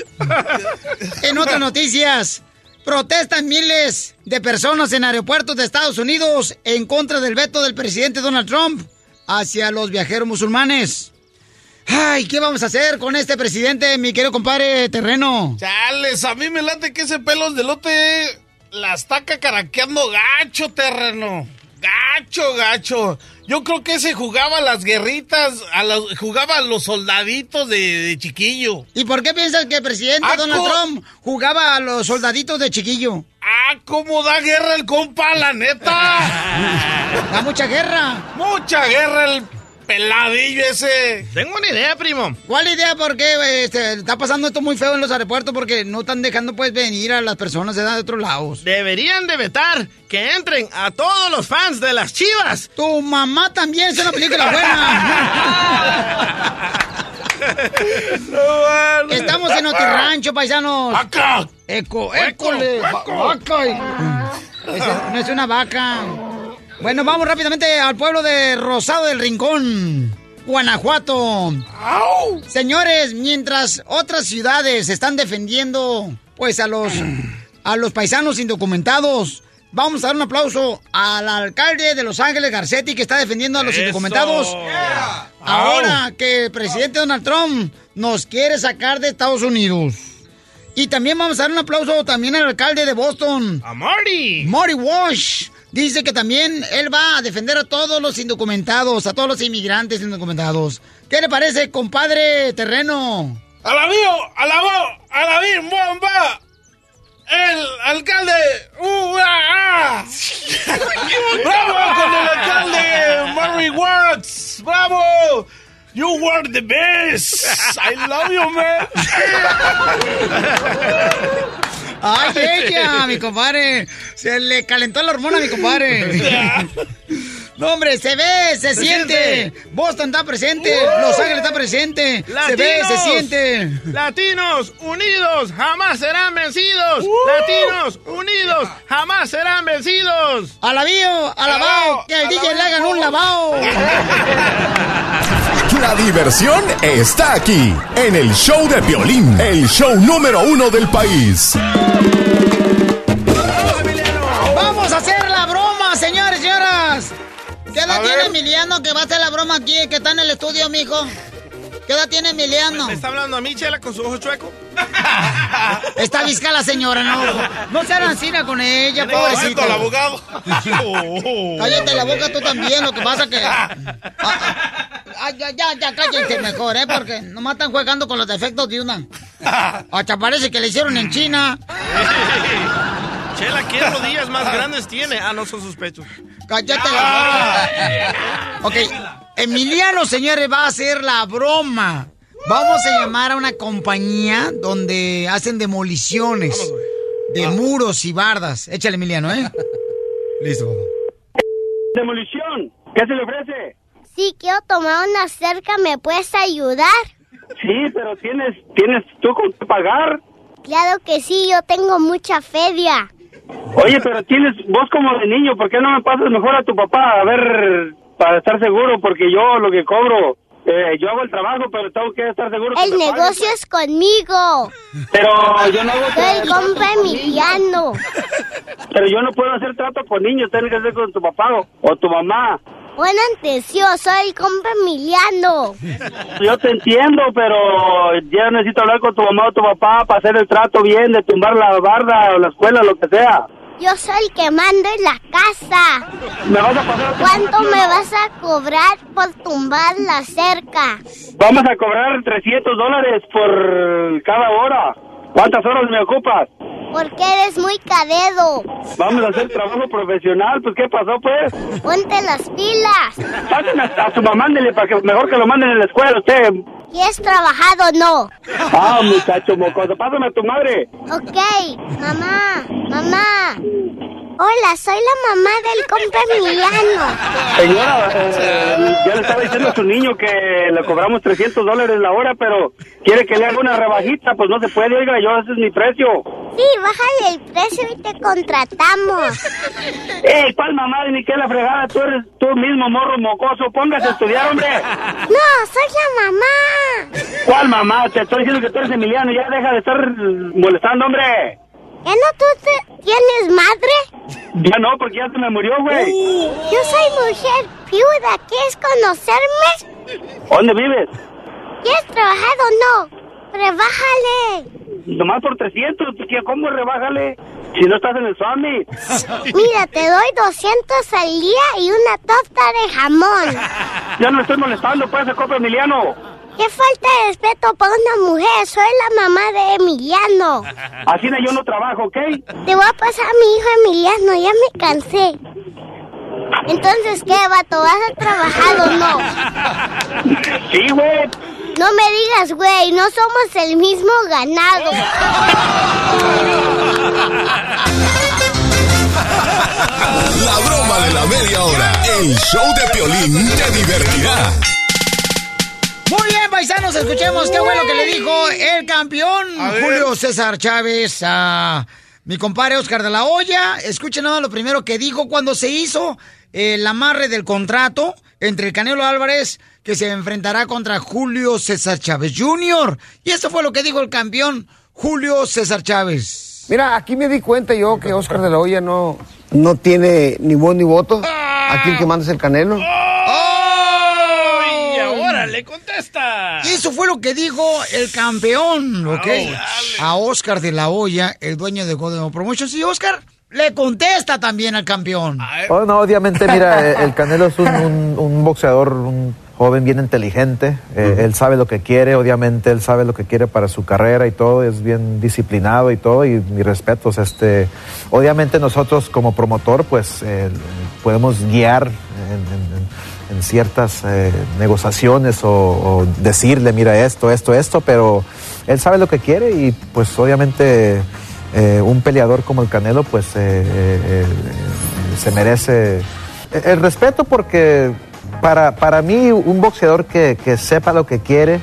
Speaker 3: En otras noticias, protestan miles de personas en aeropuertos de Estados Unidos en contra del veto del presidente Donald Trump hacia los viajeros musulmanes. Ay, ¿qué vamos a hacer con este presidente, mi querido compadre terreno?
Speaker 4: Chales, a mí me late que ese pelos de lote la está cacaraqueando gacho, terreno. Gacho, gacho. Yo creo que ese jugaba a las guerritas, a los- jugaba a los soldaditos de, de chiquillo.
Speaker 3: ¿Y por qué piensas que el presidente
Speaker 4: Ah,
Speaker 3: Donald Trump jugaba a los soldaditos de chiquillo?
Speaker 4: Ah, ¿cómo da guerra el compa, la neta?
Speaker 3: Da mucha guerra.
Speaker 4: Mucha guerra el peladillo ese.
Speaker 5: Tengo una idea, primo.
Speaker 3: ¿Cuál idea? Porque este, está pasando esto muy feo en los aeropuertos porque no están dejando pues venir a las personas de edad de otros lados.
Speaker 5: Deberían de vetar que entren a todos los fans de las chivas.
Speaker 3: Tu mamá también es una película buena. Estamos en Rancho, paisanos.
Speaker 4: ¡Vaca!
Speaker 3: Eco, école. va- Vaca. No es una vaca. Bueno, vamos rápidamente al pueblo de Rosado del Rincón, Guanajuato. Señores, mientras otras ciudades están defendiendo, pues a los a los paisanos indocumentados, vamos a dar un aplauso al alcalde de Los Ángeles, Garcetti, que está defendiendo a los
Speaker 5: Eso.
Speaker 3: indocumentados. Ahora que el presidente Donald Trump nos quiere sacar de Estados Unidos. Y también vamos a dar un aplauso también al alcalde de Boston.
Speaker 5: A Marty.
Speaker 3: Marty Walsh. Dice que también él va a defender a todos los indocumentados, a todos los inmigrantes indocumentados. ¿Qué le parece, compadre terreno?
Speaker 4: ¡Alabío! ¡Alabó! ¡Alabín! ¡Bomba! ¡El alcalde! ¡Uh! ¡Ah! ah. ¡Bravo con el alcalde! ¡Murray Watts! ¡Bravo! You were the best! I love you, man!
Speaker 3: ¡Ay, ella, mi compadre! Se le calentó la hormona a mi compadre. No, hombre, se ve, se, siente.
Speaker 5: siente.
Speaker 3: Boston está presente. Los Ángeles está presente. Se ve, se siente.
Speaker 5: Latinos unidos jamás serán vencidos. Latinos unidos jamás serán vencidos.
Speaker 3: Alabío, alabao, que el DJ le hagan un lavao.
Speaker 11: La diversión está aquí, en el show de violín, el show número uno del país.
Speaker 3: Vamos a hacer la broma, señores y señoras. ¿Qué edad
Speaker 5: A
Speaker 3: tiene
Speaker 5: ver.
Speaker 3: Emiliano que va a hacer la broma aquí, que está en el estudio, mijo? ¿Qué edad tiene Emiliano?
Speaker 5: ¿Me está hablando a mí, Chela, con su ojo chueco?
Speaker 3: Está visca la señora, no. No se hagan cina con ella, pobrecita.
Speaker 5: el abogado.
Speaker 3: Cállate la boca tú también, lo que pasa que... Ah, ah, ah, ya, ya, ya, cállense mejor, ¿eh? Porque nomás están jugando con los defectos de una. Hasta parece que le hicieron en China.
Speaker 5: Chela, ¿qué rodillas más grandes tiene? Ah, no son sus pechos.
Speaker 3: Cállate la boca. Ok, Emiliano, señores, va a hacer la broma. Vamos a llamar a una compañía donde hacen demoliciones de muros y bardas. Échale, Emiliano, ¿eh? Listo.
Speaker 12: Demolición, ¿qué se le ofrece?
Speaker 6: Si quiero tomar una cerca, ¿me puedes ayudar?
Speaker 12: Sí, pero tienes, tienes tú con qué pagar.
Speaker 6: Claro que sí, yo tengo mucha feria.
Speaker 12: Oye, pero tienes voz como de niño, ¿por qué no me pasas mejor a tu papá? A ver, para estar seguro, porque yo lo que cobro, eh, yo hago el trabajo, pero tengo que estar seguro.
Speaker 6: El negocio es conmigo.
Speaker 12: Pero yo no hago
Speaker 6: Soy compa Emiliano.
Speaker 12: Pero yo no puedo hacer trato con niños, tienes que hacer con tu papá o, o tu mamá.
Speaker 6: Buen atención, soy el compa Emiliano.
Speaker 12: Yo te entiendo, pero ya necesito hablar con tu mamá o tu papá para hacer el trato bien, de tumbar la barda o la escuela, lo que sea.
Speaker 6: Yo soy el que mando en la casa.
Speaker 12: ¿Me vas a pasar a
Speaker 6: ¿Cuánto me vas a cobrar por tumbar la cerca?
Speaker 12: Vamos a cobrar 300 dólares por cada hora. ¿Cuántas horas me ocupas?
Speaker 6: Porque eres muy cadedo.
Speaker 12: Vamos a hacer trabajo profesional, pues ¿qué pasó pues?
Speaker 6: Ponte las pilas.
Speaker 12: Pásenme a, a su mamá, ándele, para que mejor que lo manden en la escuela usted.
Speaker 6: ¿Quieres trabajar o no?
Speaker 12: Ah, muchacho mocoso, pásame a tu madre.
Speaker 6: Ok, mamá, mamá. Hola, soy la mamá del compa Emiliano.
Speaker 12: Señora, eh, ya le estaba diciendo a su niño que le cobramos 300 dólares la hora, pero quiere que le haga una rebajita, pues no se puede, oiga, yo ese es mi precio.
Speaker 6: Sí, bájale el precio y te contratamos.
Speaker 12: ¡Ey, cuál mamá de ni qué la fregada! Tú eres tú mismo, morro mocoso, póngase a estudiar, hombre.
Speaker 6: No, soy la mamá.
Speaker 12: ¿Cuál mamá? Te estoy diciendo que tú eres Emiliano, ya deja de estar molestando, hombre.
Speaker 6: ¿Ya no tú te- tienes madre?
Speaker 12: Ya no, porque ya se me murió, güey.
Speaker 6: Yo soy mujer viuda. ¿Quieres conocerme?
Speaker 12: ¿Dónde vives?
Speaker 6: ¿Quieres trabajar o no? Rebájale.
Speaker 12: Nomás por 300, pues, ¿qué? ¿cómo rebájale? Si no estás en el Swami.
Speaker 6: Mira, te doy 200 al día y una torta de jamón.
Speaker 12: Ya no estoy molestando, pues, copa Emiliano.
Speaker 6: Qué falta de respeto para una mujer. Soy la mamá de Emiliano.
Speaker 12: Así no, yo no trabajo, ¿ok?
Speaker 6: Te voy a pasar a mi hijo Emiliano. Ya me cansé. Entonces, ¿qué, vato? ¿Vas a trabajar o no?
Speaker 12: Sí, güey.
Speaker 6: No me digas, güey. No somos el mismo ganado.
Speaker 11: La broma de la media hora. El show de Piolín te divertirá.
Speaker 3: Muy bien, paisanos, escuchemos qué fue lo que le dijo el campeón. Julio César Chávez a mi compadre Oscar de la Hoya. Escuchen nada más lo primero que dijo cuando se hizo el amarre del contrato entre el Canelo Álvarez que se enfrentará contra Julio César Chávez Jr. Y eso fue lo que dijo el campeón Julio César Chávez.
Speaker 13: Mira, aquí me di cuenta yo que Oscar de la Hoya no, no tiene ni voz ni voto. Aquí el que manda es el Canelo.
Speaker 5: ¡Y ahora le contesta!
Speaker 3: Y eso fue lo que dijo el campeón, ¿ok? A Oscar de la Hoya, el dueño de Golden Promotions. Y Oscar le contesta también al campeón.
Speaker 14: Oh, no, obviamente, mira, eh, el Canelo es un, un- un boxeador, un joven bien inteligente. eh, Él sabe lo que quiere, obviamente, él sabe lo que quiere para su carrera y todo. Es bien disciplinado y todo. Y mis respetos. Este, obviamente, nosotros como promotor, pues, eh, podemos guiar en, en- en- ciertas eh, negociaciones o, decirle, mira, esto, esto, esto, pero él sabe lo que quiere y, pues, obviamente. eh, un peleador como el Canelo, pues eh, eh, se merece el respeto porque para, para mí un boxeador que sepa lo que quiere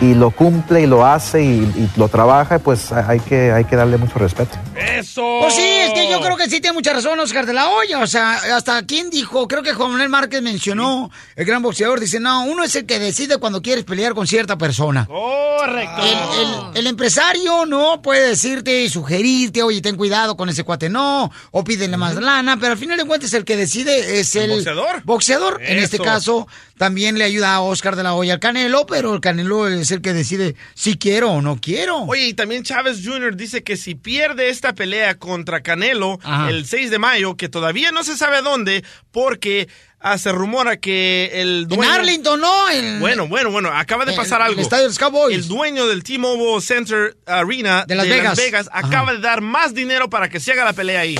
Speaker 14: y lo cumple y lo hace y, y lo trabaja, pues hay que, hay que darle mucho respeto.
Speaker 5: ¡Eso!
Speaker 3: Pues sí, es que yo creo que sí tiene mucha razón Oscar de la Hoya. O sea, hasta quien dijo, creo que Juan Manuel Márquez mencionó, el gran boxeador, dice, no, uno es el que decide cuando quieres pelear con cierta persona.
Speaker 5: Correcto.
Speaker 3: El, el- el empresario no puede decirte y sugerirte, oye, ten cuidado con ese cuate, no, o pídele más lana, pero al final de cuentas el que decide es el,
Speaker 5: boxeador?
Speaker 3: boxeador. En este caso, también le ayuda a Oscar de la Hoya al Canelo, pero el Canelo es el que decide si quiero o no quiero.
Speaker 5: Oye, y también Chávez Jr. dice que si pierde esta pelea contra Canelo
Speaker 3: Ajá.
Speaker 5: el 6 de mayo, que todavía no se sabe dónde, porque ah, se rumora que el
Speaker 3: En
Speaker 5: dueño...
Speaker 3: Arlington, ¿no? En-
Speaker 5: Bueno, bueno, bueno, acaba de
Speaker 3: El-
Speaker 5: pasar
Speaker 3: el
Speaker 5: algo.
Speaker 3: estadio de los Cowboys.
Speaker 5: El dueño del T-Mobile Center Arena
Speaker 3: De Las Vegas.
Speaker 5: Acaba de dar más dinero para que se haga la pelea ahí.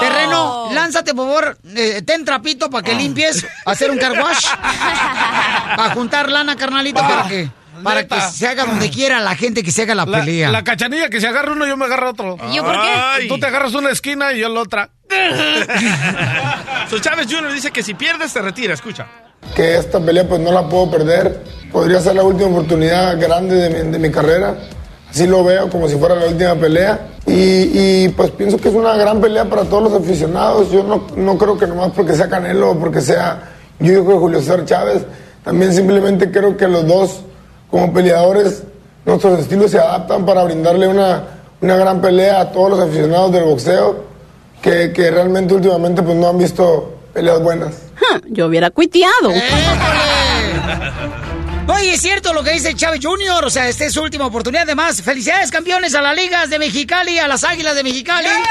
Speaker 3: Terreno, lánzate, por favor, eh, ten trapito para que limpies, hacer un car wash, para juntar lana, carnalito, para que, para que se haga donde quiera la gente que se haga la,
Speaker 4: La,
Speaker 3: pelea.
Speaker 4: la cachanilla que se agarra uno, yo me agarro otro.
Speaker 3: ¿Y yo por qué?
Speaker 5: Ay.
Speaker 4: Tú te agarras una esquina y yo la otra.
Speaker 5: So, Chávez Jr. dice que si pierdes te retira, escucha.
Speaker 15: que esta pelea pues no la puedo perder. Podría ser la última oportunidad grande de mi, de mi carrera. Así lo veo como si fuera la última pelea. Y, y, pues pienso que es una gran pelea para todos los aficionados. Yo no, no creo que nomás porque sea Canelo o porque sea yo hijo de Julio César Chávez. También simplemente creo que los dos como peleadores, nuestros estilos se adaptan para brindarle una, una gran pelea a todos los aficionados del boxeo que, que realmente últimamente pues no han visto peleas buenas.
Speaker 16: Yo hubiera cuiteado.
Speaker 3: Oye, es cierto lo que dice Chávez Junior. O sea, esta es su última oportunidad. Además, felicidades, campeones, a las ligas de Mexicali, a las águilas de Mexicali.
Speaker 9: ¡Gracias!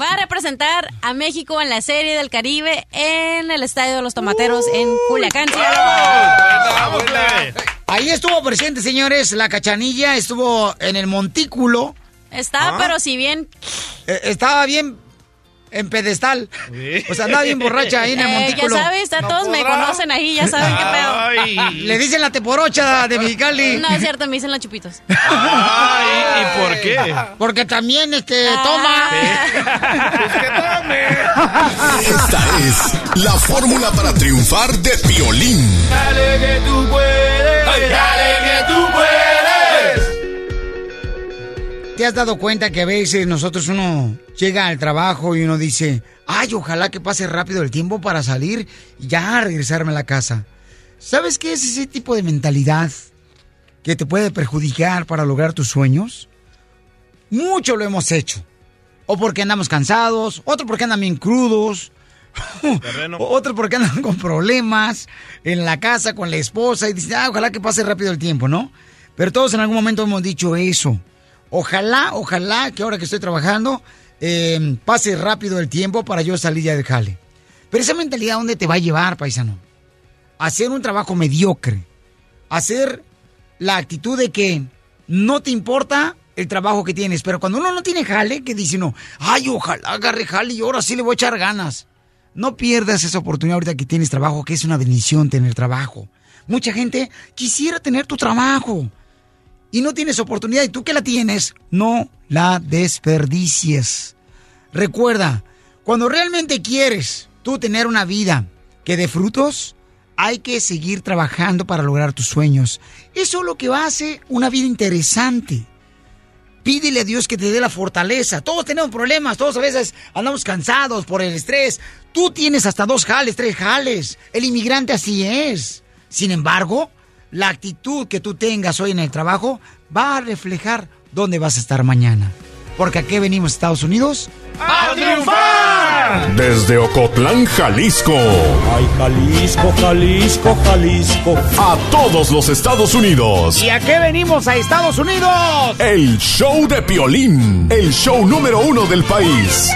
Speaker 9: Va a representar a México en la Serie del Caribe en el Estadio de los Tomateros en Culiacán.
Speaker 3: Ahí estuvo presente, señores. La cachanilla estuvo en el montículo.
Speaker 9: Estaba, pero si bien.
Speaker 3: Eh, estaba bien en pedestal. O sea, andaba bien borracha ahí en el
Speaker 9: Eh,
Speaker 3: montículo.
Speaker 9: ya sabes, ya todos me conocen ahí, ya saben qué pedo.
Speaker 3: Le dicen la teporocha de Mexicali.
Speaker 9: No, es cierto, me dicen los chupitos.
Speaker 5: Ay, ¿y por qué?
Speaker 3: Porque también, este,
Speaker 9: Ah.
Speaker 3: toma.
Speaker 11: Esta es la fórmula para triunfar de violín.
Speaker 17: Dale que tú puedes, dale que tú puedes.
Speaker 3: ¿Te has dado cuenta que a veces nosotros uno llega al trabajo y uno dice, ay, ojalá que pase rápido el tiempo para salir y ya regresarme a la casa? ¿Sabes qué es ese tipo de mentalidad que te puede perjudicar para lograr tus sueños? Mucho lo hemos hecho. O porque andamos cansados, otro porque andan bien crudos, otros porque andan con problemas en la casa con la esposa y dicen, ah, ojalá que pase rápido el tiempo, ¿no? Pero todos en algún momento hemos dicho eso. Ojalá, ojalá que ahora que estoy trabajando eh, pase rápido el tiempo para yo salir ya de jale. Pero esa mentalidad, ¿dónde te va a llevar, paisano? Hacer un trabajo mediocre. Hacer la actitud de que no te importa el trabajo que tienes. Pero cuando uno no tiene jale, que dice uno, ay, ojalá agarre jale y ahora sí le voy a echar ganas. No pierdas esa oportunidad ahorita que tienes trabajo, que es una bendición tener trabajo. Mucha gente quisiera tener tu trabajo y no tienes oportunidad y tú que la tienes, no la desperdicies. Recuerda, cuando realmente quieres tú tener una vida que dé frutos, hay que seguir trabajando para lograr tus sueños. Eso es lo que hace una vida interesante. Pídele a Dios que te dé la fortaleza. Todos tenemos problemas, todos a veces andamos cansados por el estrés. Tú tienes hasta dos jales, tres jales. El inmigrante así es. Sin embargo, la actitud que tú tengas hoy en el trabajo va a reflejar dónde vas a estar mañana. Porque aquí venimos a Estados Unidos
Speaker 17: ¡A triunfar!
Speaker 11: Desde Ocotlán, Jalisco.
Speaker 17: Ay, Jalisco, Jalisco, Jalisco.
Speaker 11: A todos los Estados Unidos.
Speaker 3: ¿Y a qué venimos a Estados Unidos?
Speaker 11: El show de Piolín. El show número uno del país.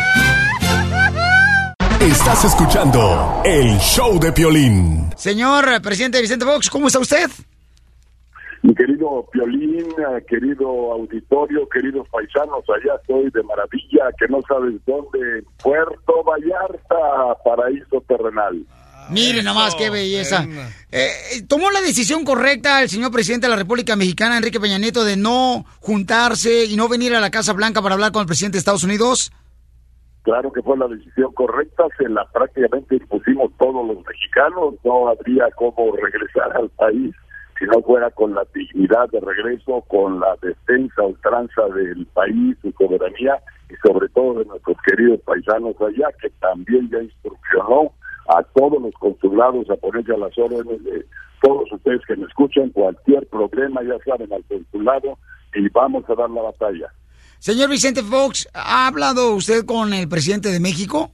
Speaker 11: Estás escuchando el show de Piolín.
Speaker 3: Señor eh, presidente Vicente Fox, ¿cómo está usted?
Speaker 18: Mi querido Piolín, eh, querido auditorio, queridos paisanos, allá estoy de maravilla, que no sabes dónde, Puerto Vallarta, paraíso terrenal.
Speaker 3: Mire nomás qué belleza. Eh, eh, ¿Tomó la decisión correcta el señor presidente de la República Mexicana, Enrique Peña Nieto, de no juntarse y no venir a la Casa Blanca para hablar con el presidente de Estados Unidos?
Speaker 18: Claro que fue la decisión correcta, se la prácticamente impusimos todos los mexicanos, no habría cómo regresar al país si no fuera con la dignidad de regreso, con la defensa ultranza del país, su soberanía y sobre todo de nuestros queridos paisanos allá, que también ya instruccionó a todos los consulados a ponerse a las órdenes de todos ustedes que me escuchan, cualquier problema ya saben al consulado y vamos a dar la batalla.
Speaker 3: Señor Vicente Fox, ¿ha hablado usted con el presidente de México?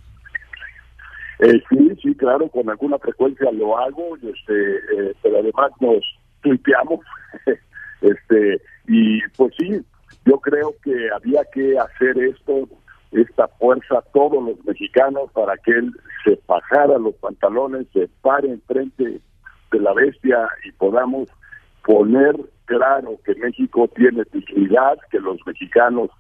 Speaker 18: Eh, sí, sí, claro, con alguna frecuencia lo hago, y este, eh, pero además nos tuiteamos, este, y pues sí, yo creo que había que hacer esto, esta fuerza todos los mexicanos para que él se bajara los pantalones, se pare enfrente de la bestia y podamos poner claro que México tiene dignidad, que los mexicanos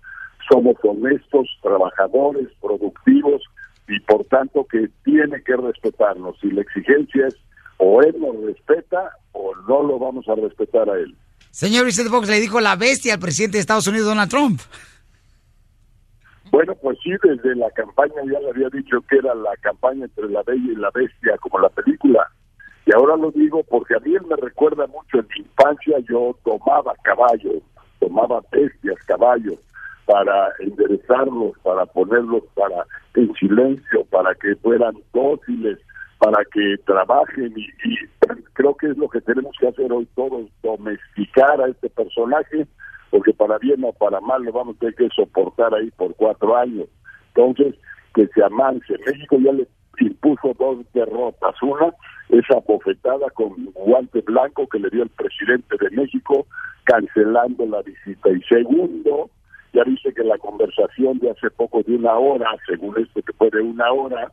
Speaker 18: somos honestos, trabajadores, productivos y por tanto que tiene que respetarnos. Y la exigencia es o él nos respeta o no lo vamos a respetar a él.
Speaker 3: Señor Vicente Fox le dijo la bestia al presidente de Estados Unidos, Donald Trump.
Speaker 18: Bueno, pues sí, desde la campaña ya le había dicho que era la campaña entre la bella y la bestia, como la película. Y ahora lo digo porque a mí me recuerda mucho en mi infancia, yo tomaba caballos, tomaba bestias, caballos, para enderezarlos, para ponerlos para en silencio, para que fueran dóciles, para que trabajen y, y creo que es lo que tenemos que hacer hoy todos, domesticar a este personaje, porque para bien o para mal lo vamos a tener que soportar ahí por cuatro años. Entonces, que se amance. México ya le impuso dos derrotas. Una, esa bofetada con guante blanco que le dio el presidente de México, cancelando la visita. Y segundo, ya dice que la conversación de hace poco de una hora, según este que fue de una hora,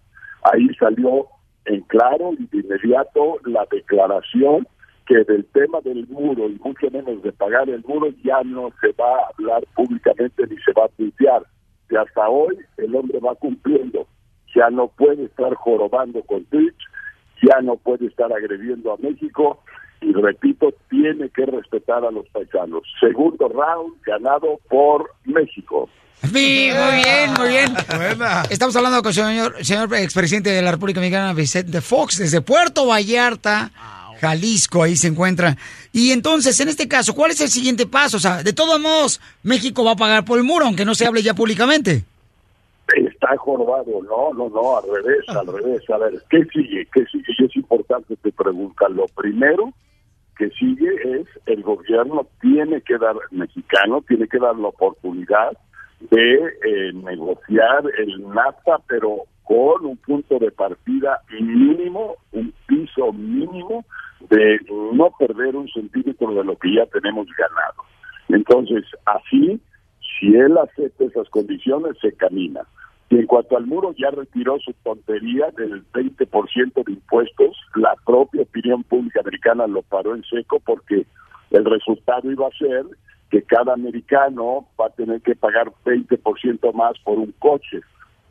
Speaker 18: ahí salió en claro y de inmediato la declaración que del tema del muro y mucho menos de pagar el muro ya no se va a hablar públicamente ni se va a tuitear. Y hasta hoy el hombre va cumpliendo. Ya no puede estar jorobando con Twitch, ya no puede estar agrediendo a México y repito, tiene que respetar a los paisanos. Segundo round ganado por México.
Speaker 3: Sí, muy bien, muy bien. Estamos hablando con el señor, señor expresidente de la República Mexicana, Vicente Fox, desde Puerto Vallarta, Jalisco, ahí se encuentra. Y entonces, en este caso, ¿cuál es el siguiente paso? O sea, de todos modos, México va a pagar por el muro, aunque no se hable ya públicamente.
Speaker 18: Está jorobado, no, no, no, al revés, al revés. A ver, ¿qué sigue? ¿Qué sigue? Y es importante te preguntar. Lo primero que sigue es el gobierno tiene que dar, mexicano, tiene que dar la oportunidad de eh, negociar el NAFTA, pero con un punto de partida mínimo, un piso mínimo de no perder un centímetro de lo que ya tenemos ganado. Entonces, así, si él acepta esas condiciones, se camina. Y en cuanto al muro, ya retiró su tontería del 20% de impuestos. La propia opinión pública americana lo paró en seco porque el resultado iba a ser que cada americano va a tener que pagar 20% más por un coche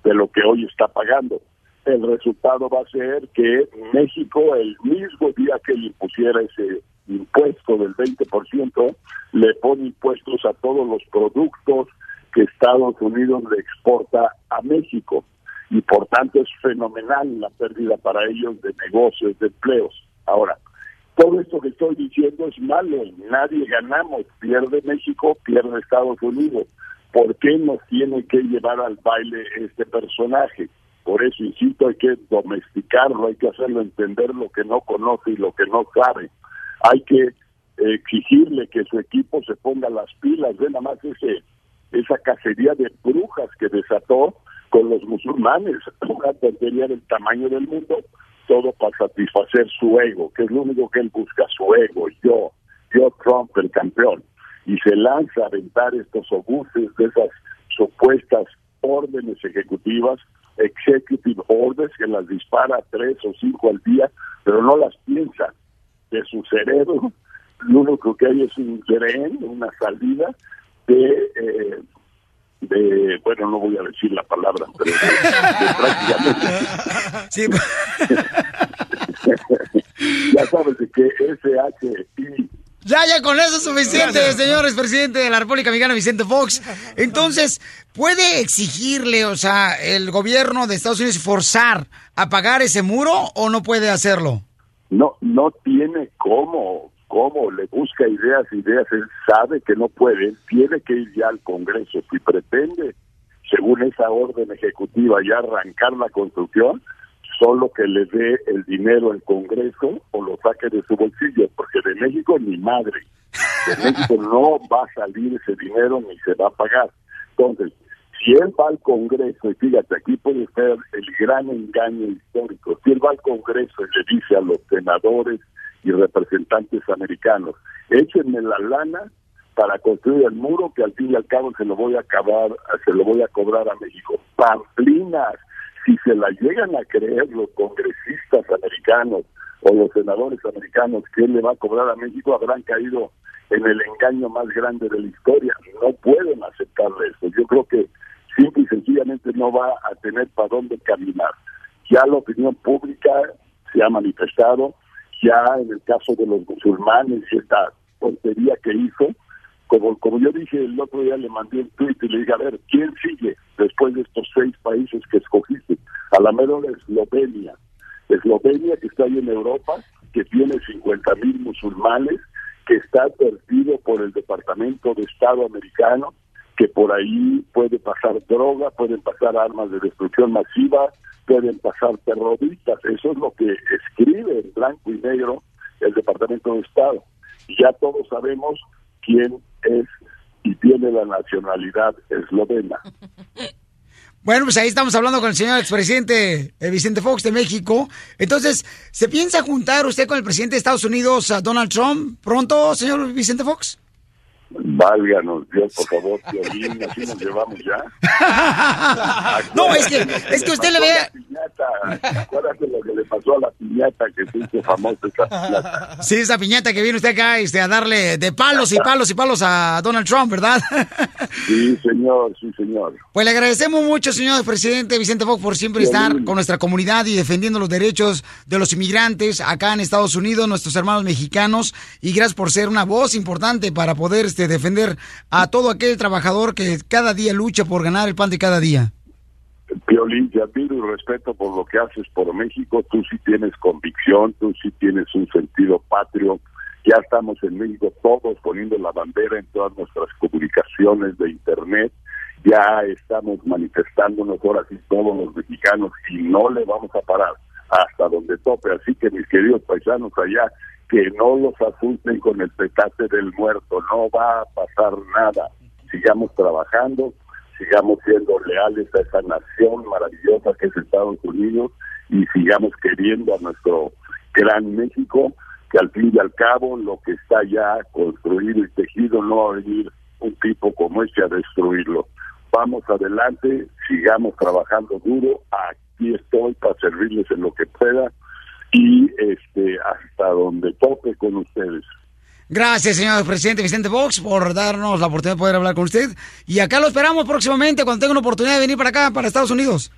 Speaker 18: de lo que hoy está pagando. El resultado va a ser que México, el mismo día que le impusiera ese impuesto del 20%, le pone impuestos a todos los productos que Estados Unidos le exporta a México. Y por tanto es fenomenal la pérdida para ellos de negocios, de empleos. Ahora, todo esto que estoy diciendo es malo, nadie ganamos, pierde México, pierde Estados Unidos. ¿Por qué nos tiene que llevar al baile este personaje? Por eso, insisto, hay que domesticarlo, hay que hacerlo entender lo que no conoce y lo que no sabe. Hay que exigirle que su equipo se ponga las pilas, ve nada más ese, esa cacería de brujas que desató con los musulmanes, una tontería del tamaño del mundo, todo para satisfacer su ego, que es lo único que él busca, su ego, yo, yo Trump el campeón, y se lanza a aventar estos obuses de esas supuestas órdenes ejecutivas, executive orders, que las dispara tres o cinco al día, pero no las piensa de su cerebro, lo único que hay es un tren, una salida de eh, de, bueno, no voy a decir la palabra, pero de, de prácticamente. ya sabes de que SHI.
Speaker 3: Ya, ya, con eso es suficiente, señores presidente de la República Mexicana, Vicente Fox. Entonces, ¿puede exigirle, o sea, el gobierno de Estados Unidos forzar a pagar ese muro o no puede hacerlo?
Speaker 18: No, no tiene cómo, cómo, le busca ideas, ideas, él sabe que no puede, tiene que ir ya al Congreso. Si pretende, según esa orden ejecutiva, ya arrancar la construcción, solo que le dé el dinero al Congreso o lo saque de su bolsillo, porque de México ni madre. De México no va a salir ese dinero ni se va a pagar. Entonces, si él va al Congreso, y fíjate, aquí puede ser el gran engaño histórico, si él va al Congreso y le dice a los senadores y representantes americanos, échenme la lana para construir el muro que al fin y al cabo se lo voy a acabar, se lo voy a cobrar a México. Pamplinas, si se la llegan a creer los congresistas americanos o los senadores americanos que él le va a cobrar a México, habrán caído en el engaño más grande de la historia. No pueden aceptar eso. Yo creo que simple y sencillamente no va a tener para dónde caminar. Ya la opinión pública se ha manifestado, ya en el caso de los musulmanes y esta tontería que hizo, como, como yo dije el otro día, le mandé un tweet y le dije, a ver, ¿quién sigue después de estos seis países que escogiste? A la mejor Eslovenia. Eslovenia, que está ahí en Europa, que tiene 50 mil musulmanes, que está advertido por el Departamento de Estado americano, que por ahí puede pasar droga, pueden pasar armas de destrucción masiva, pueden pasar terroristas. Eso es lo que escribe en blanco y negro el Departamento de Estado. Y ya todos sabemos quién es y tiene la nacionalidad eslovena.
Speaker 3: Bueno, pues ahí estamos hablando con el señor expresidente eh, Vicente Fox de México. Entonces, ¿se piensa juntar usted con el presidente de Estados Unidos, Donald Trump, pronto, señor Vicente Fox?
Speaker 18: Válganos Dios, por favor, Piolín, así nos llevamos ya.
Speaker 3: No, es que, es que usted le ve...
Speaker 18: Piñata, Acuérdate lo que le pasó a la piñata que se hizo famosa esa piñata.
Speaker 3: Sí, esa piñata que viene usted acá este, a darle de palos y palos y palos a Donald Trump, ¿verdad?
Speaker 18: Sí, señor, sí, señor.
Speaker 3: Pues le agradecemos mucho, señor presidente Vicente Fox, por siempre estar con nuestra comunidad y defendiendo los derechos de los inmigrantes acá en Estados Unidos, nuestros hermanos mexicanos. Y gracias por ser una voz importante para poder este, defender a todo aquel trabajador que cada día lucha por ganar el pan de cada día.
Speaker 18: Piolín, te admiro y respeto por lo que haces por México. Tú sí tienes convicción, tú sí tienes un sentido patrio. Ya estamos en México todos poniendo la bandera en todas nuestras comunicaciones de Internet. Ya estamos manifestándonos ahora sí todos los mexicanos y no le vamos a parar hasta donde tope. Así que mis queridos paisanos allá, que no los asusten con el petate del muerto. No va a pasar nada. Sigamos trabajando sigamos siendo leales a esa nación maravillosa que es Estados Unidos y sigamos queriendo a nuestro gran México, que al fin y al cabo lo que está ya construido y tejido no va a venir un tipo como este a destruirlo. Vamos adelante, sigamos trabajando duro, aquí estoy para servirles en lo que pueda y este hasta donde tope con ustedes.
Speaker 3: Gracias, señor presidente Vicente Fox, por darnos la oportunidad de poder hablar con usted. Y acá lo esperamos próximamente cuando tenga una oportunidad de venir para acá, para Estados Unidos.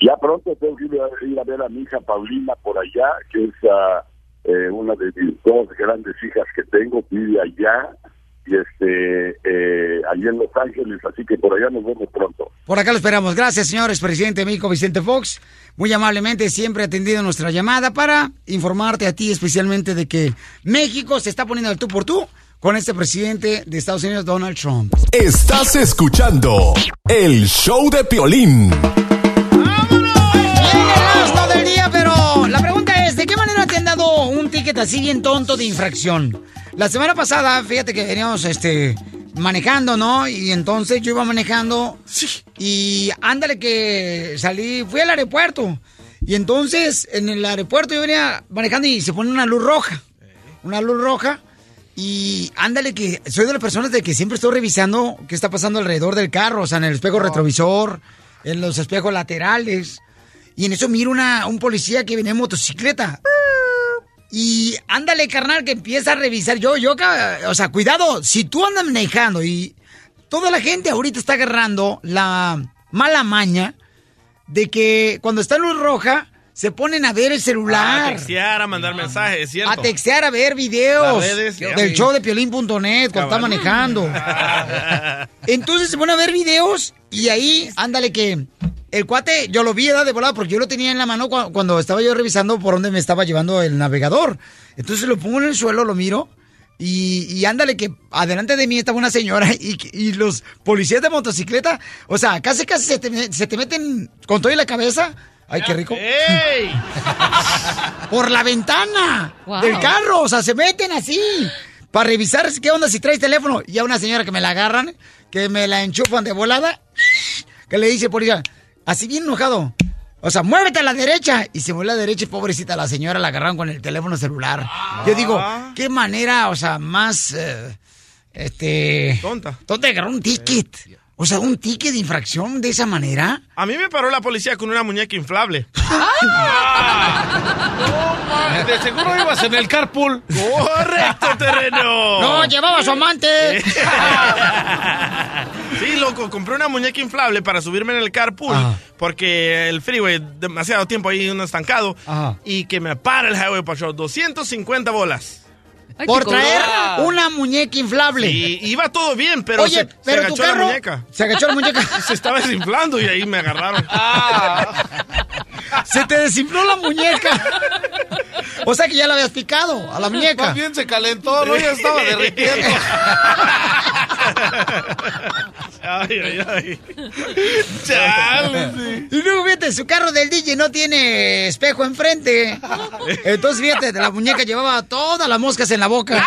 Speaker 18: Ya pronto tengo que ir a, ir a ver a mi hija Paulina por allá, que es eh, una de mis dos grandes hijas que tengo, vive allá, y este, eh, allá en Los Ángeles, así que por allá nos vemos pronto.
Speaker 3: Por acá lo esperamos. Gracias, señor expresidente de México, Vicente Fox. Muy amablemente siempre ha atendido nuestra llamada para informarte a ti especialmente de que México se está poniendo al tú por tú con este presidente de Estados Unidos, Donald Trump.
Speaker 11: Estás escuchando el show de Piolín.
Speaker 3: Así bien tonto de infracción? La semana pasada, fíjate que veníamos este manejando, ¿no? Y entonces yo iba manejando y ándale que salí, fui al aeropuerto. Y entonces en el aeropuerto yo venía manejando y se pone una luz roja. Una luz roja. Y ándale que soy de las personas de que siempre estoy revisando qué está pasando alrededor del carro, o sea, en el espejo retrovisor, en los espejos laterales. Y en eso miro una, un policía que venía en motocicleta. Y ándale, carnal, que empieza a revisar. Yo, yo, o sea, cuidado, si tú andas manejando y toda la gente ahorita está agarrando la mala maña de que cuando está en luz roja se ponen a ver el
Speaker 5: A
Speaker 3: celular.
Speaker 5: textear, a mandar mensajes, es cierto.
Speaker 3: A textear, a ver videos
Speaker 5: redes,
Speaker 3: del show de piolín.net cuando está manejando. Entonces se pone a ver videos y ahí, ándale que el cuate, yo lo vi ¿verdad? de volada porque yo lo tenía en la mano cua- cuando estaba yo revisando por dónde me estaba llevando el navegador. Entonces lo pongo en el suelo, lo miro y, y ándale que adelante de mí estaba una señora y, y los policías de motocicleta, o sea, casi casi se te, se te meten con todo y la cabeza. Ay, qué rico. Por la ventana
Speaker 9: Wow.
Speaker 3: del carro, o sea, se meten así para revisar qué onda si traes teléfono. Y a una señora que me la agarran, que me la enchufan de volada, que le dice policía, así bien enojado. O sea, muévete a la derecha. Y se mueve a la derecha y pobrecita la señora la agarraron con el teléfono celular. Yo digo, qué manera, o sea, más, eh, este...
Speaker 5: Tonta.
Speaker 3: Tonta de agarrar un ticket. O sea, un ticket de infracción de esa manera.
Speaker 5: A mí me paró la policía con una muñeca inflable.
Speaker 4: De seguro ibas en el carpool.
Speaker 5: ¡Correcto, terreno!
Speaker 3: No, llevaba a su amante.
Speaker 5: Sí, loco, compré una muñeca inflable para subirme en el carpool
Speaker 3: Ajá.
Speaker 5: porque el freeway, demasiado tiempo ahí un estancado
Speaker 3: Ajá.
Speaker 5: y que me para el Highway Patrol, 250 bolas.
Speaker 3: Por traer una muñeca inflable.
Speaker 5: Y iba todo bien, pero
Speaker 3: Oye,
Speaker 5: se, se
Speaker 3: pero tu
Speaker 5: agachó la muñeca.
Speaker 3: Se agachó la muñeca.
Speaker 5: Se estaba desinflando y ahí me agarraron.
Speaker 3: Se te desinfló la muñeca. O sea que ya la habías picado a la muñeca.
Speaker 4: Bien se calentó, ¿no? Ya estaba derritiendo.
Speaker 5: Ay, ay, ay.
Speaker 3: Chale, sí. Y luego, fíjate, su carro del DJ no tiene espejo enfrente. Entonces, fíjate, la muñeca llevaba todas las moscas en la boca.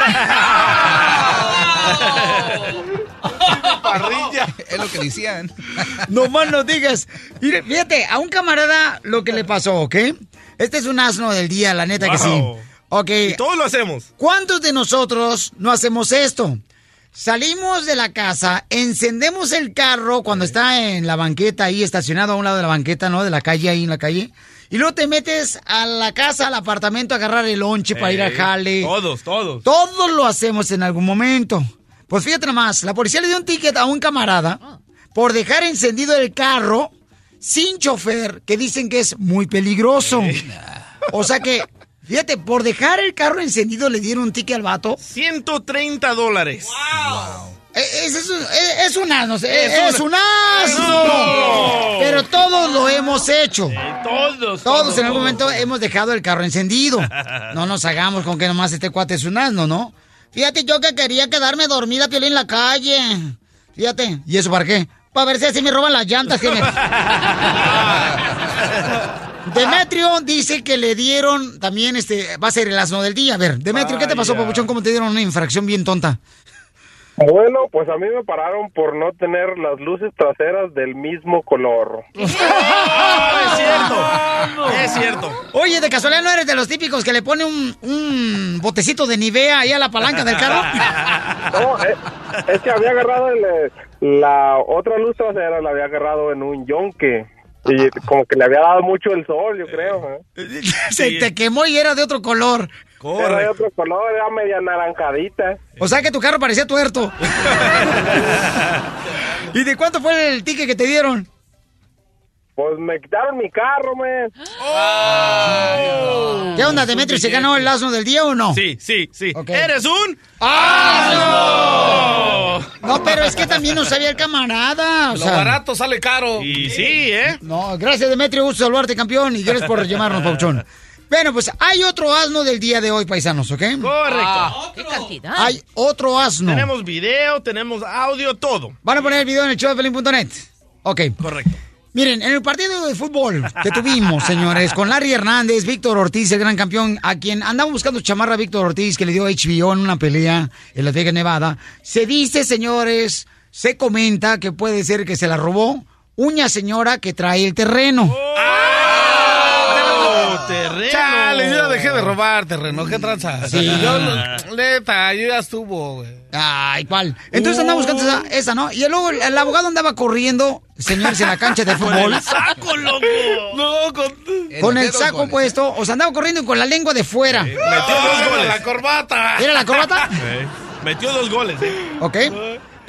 Speaker 10: Parrilla. Es lo que decían.
Speaker 3: No más no digas. Mire, fíjate, a un camarada lo que le pasó, ¿ok? Este es un asno del día, la neta que sí. Ok.
Speaker 5: Y todos lo hacemos.
Speaker 3: ¿Cuántos de nosotros no hacemos esto? Salimos de la casa, encendemos el carro cuando está en la banqueta ahí, estacionado a un lado de la banqueta, ¿no? De la calle, ahí en la calle. Y luego te metes a la casa, al apartamento, a agarrar el lonche para ir al jale.
Speaker 5: Todos, todos.
Speaker 3: Todos lo hacemos en algún momento. Pues fíjate nomás, la policía le dio un ticket a un camarada por dejar encendido el carro sin chofer, que dicen que es muy peligroso. O sea que, fíjate, por dejar el carro encendido le dieron un ticket al vato.
Speaker 5: 130 dólares.
Speaker 3: Eh, Es, es un- es- es un asno, es,
Speaker 5: Es un-
Speaker 3: un asno.
Speaker 5: No.
Speaker 3: Pero todos lo hemos hecho.
Speaker 5: Todos.
Speaker 3: Todos en algún momento hemos dejado el carro encendido. No nos hagamos con que nomás este cuate es un asno, ¿no? Fíjate, yo que quería quedarme dormida, Piolín, en la calle. Fíjate. ¿Y eso para qué? Para ver si así me roban las llantas que me... Demetrio dice que le dieron también, este, va a ser el asno del día. A ver, Demetrio, ¿qué te pasó, papuchón? ¿Cómo te dieron una infracción bien tonta?
Speaker 19: Bueno, pues a mí me pararon por no tener las luces traseras del mismo color.
Speaker 5: es cierto. Es cierto.
Speaker 3: Oye, de casualidad no eres de los típicos que le pone un, un botecito de Nivea ahí a la palanca del carro.
Speaker 19: No, eh, es que había agarrado el, la otra luz trasera, la había agarrado en un yonque. Y como que le había dado mucho el sol, yo creo. ¿eh?
Speaker 3: Se te quemó y era de otro color.
Speaker 19: Era de otro color, era media naranjadita.
Speaker 3: O sea que tu carro parecía tuerto. ¿Y de cuánto fue el ticket que te dieron?
Speaker 19: Pues me quitaron mi carro, man.
Speaker 3: ¿Qué onda, Demetrio? ¿Se ganó el asno del día o no?
Speaker 5: Sí, sí, sí. ¿Eres un?
Speaker 3: ¡Asno! No, pero es que también no sabía el camarada. o
Speaker 4: Lo
Speaker 3: sea.
Speaker 4: barato sale caro.
Speaker 5: Y sí, ¿eh?
Speaker 3: No, gracias, Demetrio. Gusto saludarte, campeón. Y gracias por llamarnos, Pauchón. Bueno, pues hay otro asno del día de hoy, paisanos, ¿ok?
Speaker 5: Correcto.
Speaker 9: ¿Qué cantidad?
Speaker 3: Hay otro asno.
Speaker 5: Tenemos video, tenemos audio, todo.
Speaker 3: Van a poner el video en el show de Pelín.net. Ok.
Speaker 5: Correcto.
Speaker 3: Miren, en el partido de fútbol que tuvimos, señores, con Larry Hernández, Víctor Ortiz, el gran campeón, a quien andamos buscando chamarra a Víctor Ortiz, que le dio HBO en una pelea en Las Vegas, Nevada. Se dice, señores, se comenta que puede ser que se la robó una señora que trae el terreno.
Speaker 5: Oh, terreno.
Speaker 4: Chale, yo ya dejé de robar terreno. ¿Qué tranza?
Speaker 3: Sí.
Speaker 4: Yo, neta, yo ya estuvo, güey.
Speaker 3: Ay, ¿cuál? Entonces andamos buscando esa, esa, ¿no? Y luego el, el abogado andaba corriendo, señores, en la cancha de
Speaker 5: Con
Speaker 3: fútbol.
Speaker 5: el saco, loco.
Speaker 4: No, con...
Speaker 3: Con el saco puesto, o sea, andaba corriendo con la lengua de fuera.
Speaker 5: Metió dos goles.
Speaker 4: La corbata.
Speaker 3: ¿Era la corbata?
Speaker 5: Eh, Metió dos goles, ¿eh?
Speaker 3: ¿Ok?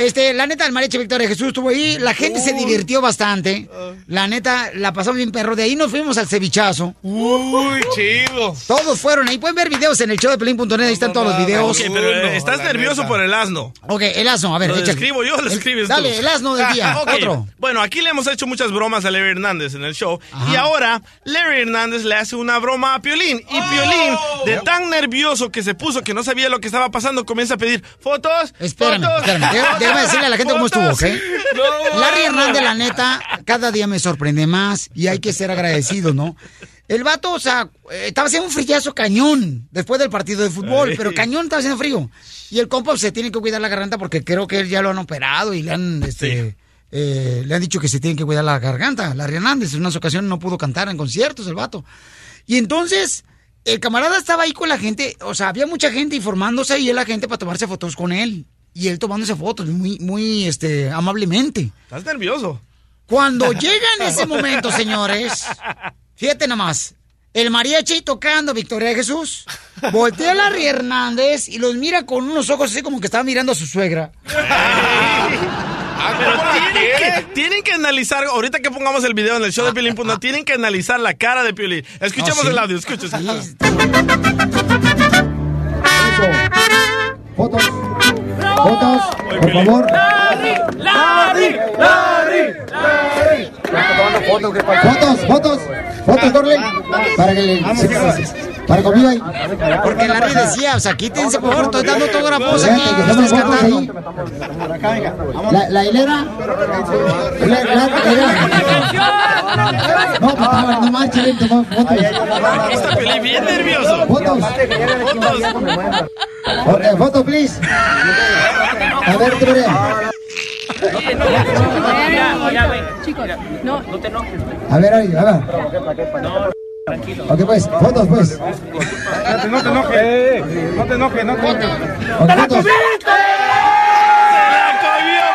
Speaker 3: Este, la neta, el mariachi Victoria Jesús estuvo ahí. La gente se divirtió bastante. La neta, la pasamos bien perro. De ahí nos fuimos al cevichazo.
Speaker 4: Uy, chido.
Speaker 3: Todos fueron ahí. Pueden ver videos en el show de Pelín.net. Ahí están todos los videos.
Speaker 5: Ok, pero eh, estás nervioso
Speaker 4: neta.
Speaker 5: por el asno.
Speaker 3: Ok, el asno. A ver,
Speaker 5: ¿Lo
Speaker 3: échale.
Speaker 5: escribo yo lo
Speaker 3: El-
Speaker 5: escribes tú?
Speaker 3: Dale, el asno del día.
Speaker 5: Ok,
Speaker 3: Otro.
Speaker 5: Bueno, aquí le hemos hecho muchas bromas a Larry Hernández en el show. Y ahora, Larry Hernández le hace una broma a Piolín. Y Piolín, de tan nervioso que se puso que no sabía lo que estaba pasando, comienza a pedir fotos.
Speaker 3: Espérame,
Speaker 5: fotos,
Speaker 3: espérame. Déjame decirle a la gente cómo estuvo, ¿ok? Larry Hernández, la neta, cada día me sorprende más y hay que ser agradecido, ¿no? El vato, o sea, eh, estaba haciendo un frillazo cañón después del partido de fútbol, pero cañón estaba haciendo frío. Y el compa se tiene que cuidar la garganta porque creo que él ya lo han operado y le han, este, eh, le han dicho que se tiene que cuidar la garganta. Larry Hernández en unas ocasiones no pudo cantar en conciertos el vato. Y entonces, el camarada estaba ahí con la gente, o sea, había mucha gente informándose y la gente para tomarse fotos con él. Y él tomándose fotos muy, muy, este, amablemente.
Speaker 5: Estás nervioso.
Speaker 3: Cuando llega en ese momento, señores, fíjate nomás, el mariachi tocando Victoria de Jesús, voltea a Larry Hernández y los mira con unos ojos así como que estaba mirando a su suegra.
Speaker 5: Pero tienen que, tienen que analizar, ahorita que pongamos el video en el show de Piolín, no, tienen que analizar la cara de Piolín. Escuchemos
Speaker 3: Ah, sí.
Speaker 5: el audio, escuchen.
Speaker 13: Fotos. Fotos, por favor.
Speaker 17: ¡Larry! ¡Larry!
Speaker 13: Fotos, fotos. Fotos, Corle. Para que le...
Speaker 3: Para conmigo ahí. Porque Larry decía, o sea, quítense por favor, estoy dando autógrafos aquí, estoy descartando. La, la hilera. La, la, la hilera. No, papá, no manches, ven, toma fotos.
Speaker 5: Aquí está bien nervioso.
Speaker 3: Fotos. Ok, foto, please. A ver, tú, mire.
Speaker 16: Chicos, no.
Speaker 20: No te enojes.
Speaker 3: A ver, ahí, a ver.
Speaker 20: Tranquilo.
Speaker 3: Ok, pues, fotos, pues.
Speaker 4: Espérate, no te enojes. No te enojes, no te enojes.
Speaker 3: Ok, fotos.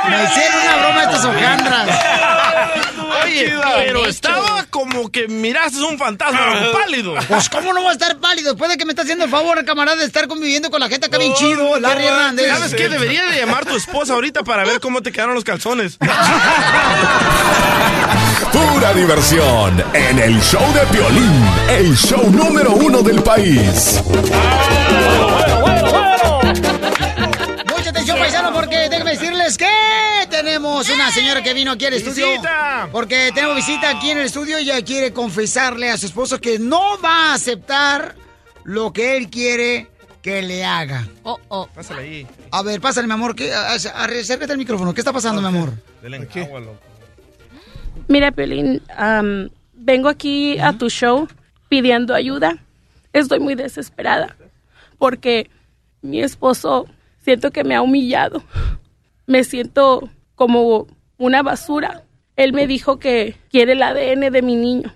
Speaker 3: Me hicieron una broma estas hojandras.
Speaker 5: Oye, pero estaba como que miraste un fantasma pálido.
Speaker 3: Pues, ¿cómo no va a estar pálido? Después de que me está haciendo el favor, camarada, de estar conviviendo con la gente acá bien chido, Larry Hernández.
Speaker 5: ¿Sabes qué? Debería de llamar tu esposa ahorita para ver cómo te quedaron los calzones.
Speaker 11: Pura diversión en el show de Piolín, el show número uno del país.
Speaker 3: Mucha tenemos una señora que vino aquí al estudio.
Speaker 5: ¡Visita!
Speaker 3: Porque tenemos visita aquí en el estudio y ella quiere confesarle a su esposo que no va a aceptar lo que él quiere que le haga.
Speaker 9: Oh, oh.
Speaker 5: Pásale ahí.
Speaker 3: A ver, pásale, mi amor. Que, a- a- acércate al micrófono. ¿Qué está pasando, mi amor?
Speaker 5: Dele en agua, loco.
Speaker 16: Mira, Piolín, am, vengo aquí a tu show pidiendo ayuda. Estoy muy desesperada porque mi esposo siento que me ha humillado. Me siento como una basura. Él me dijo que quiere el ADN de mi niño,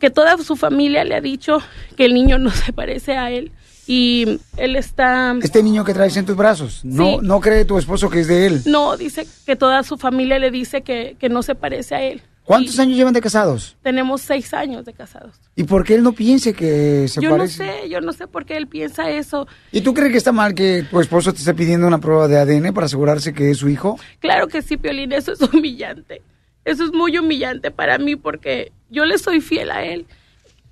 Speaker 16: que toda su familia le ha dicho que el niño no se parece a él y él está...
Speaker 3: Este niño que traes en tus brazos. No,
Speaker 16: Sí.
Speaker 3: no cree tu esposo que es de él.
Speaker 16: No, dice que toda su familia le dice que, que no se parece a él.
Speaker 3: ¿Cuántos años llevan de casados?
Speaker 16: Tenemos seis años de casados.
Speaker 3: ¿Y por qué él no piense que se
Speaker 16: yo
Speaker 3: parece?
Speaker 16: no sé, yo no sé por qué él piensa eso.
Speaker 3: ¿Y tú crees que está mal que tu esposo te esté pidiendo una prueba de ADN para asegurarse que es su hijo?
Speaker 16: Claro que sí, Piolín, eso es humillante. Eso es muy humillante para mí porque yo le soy fiel a él.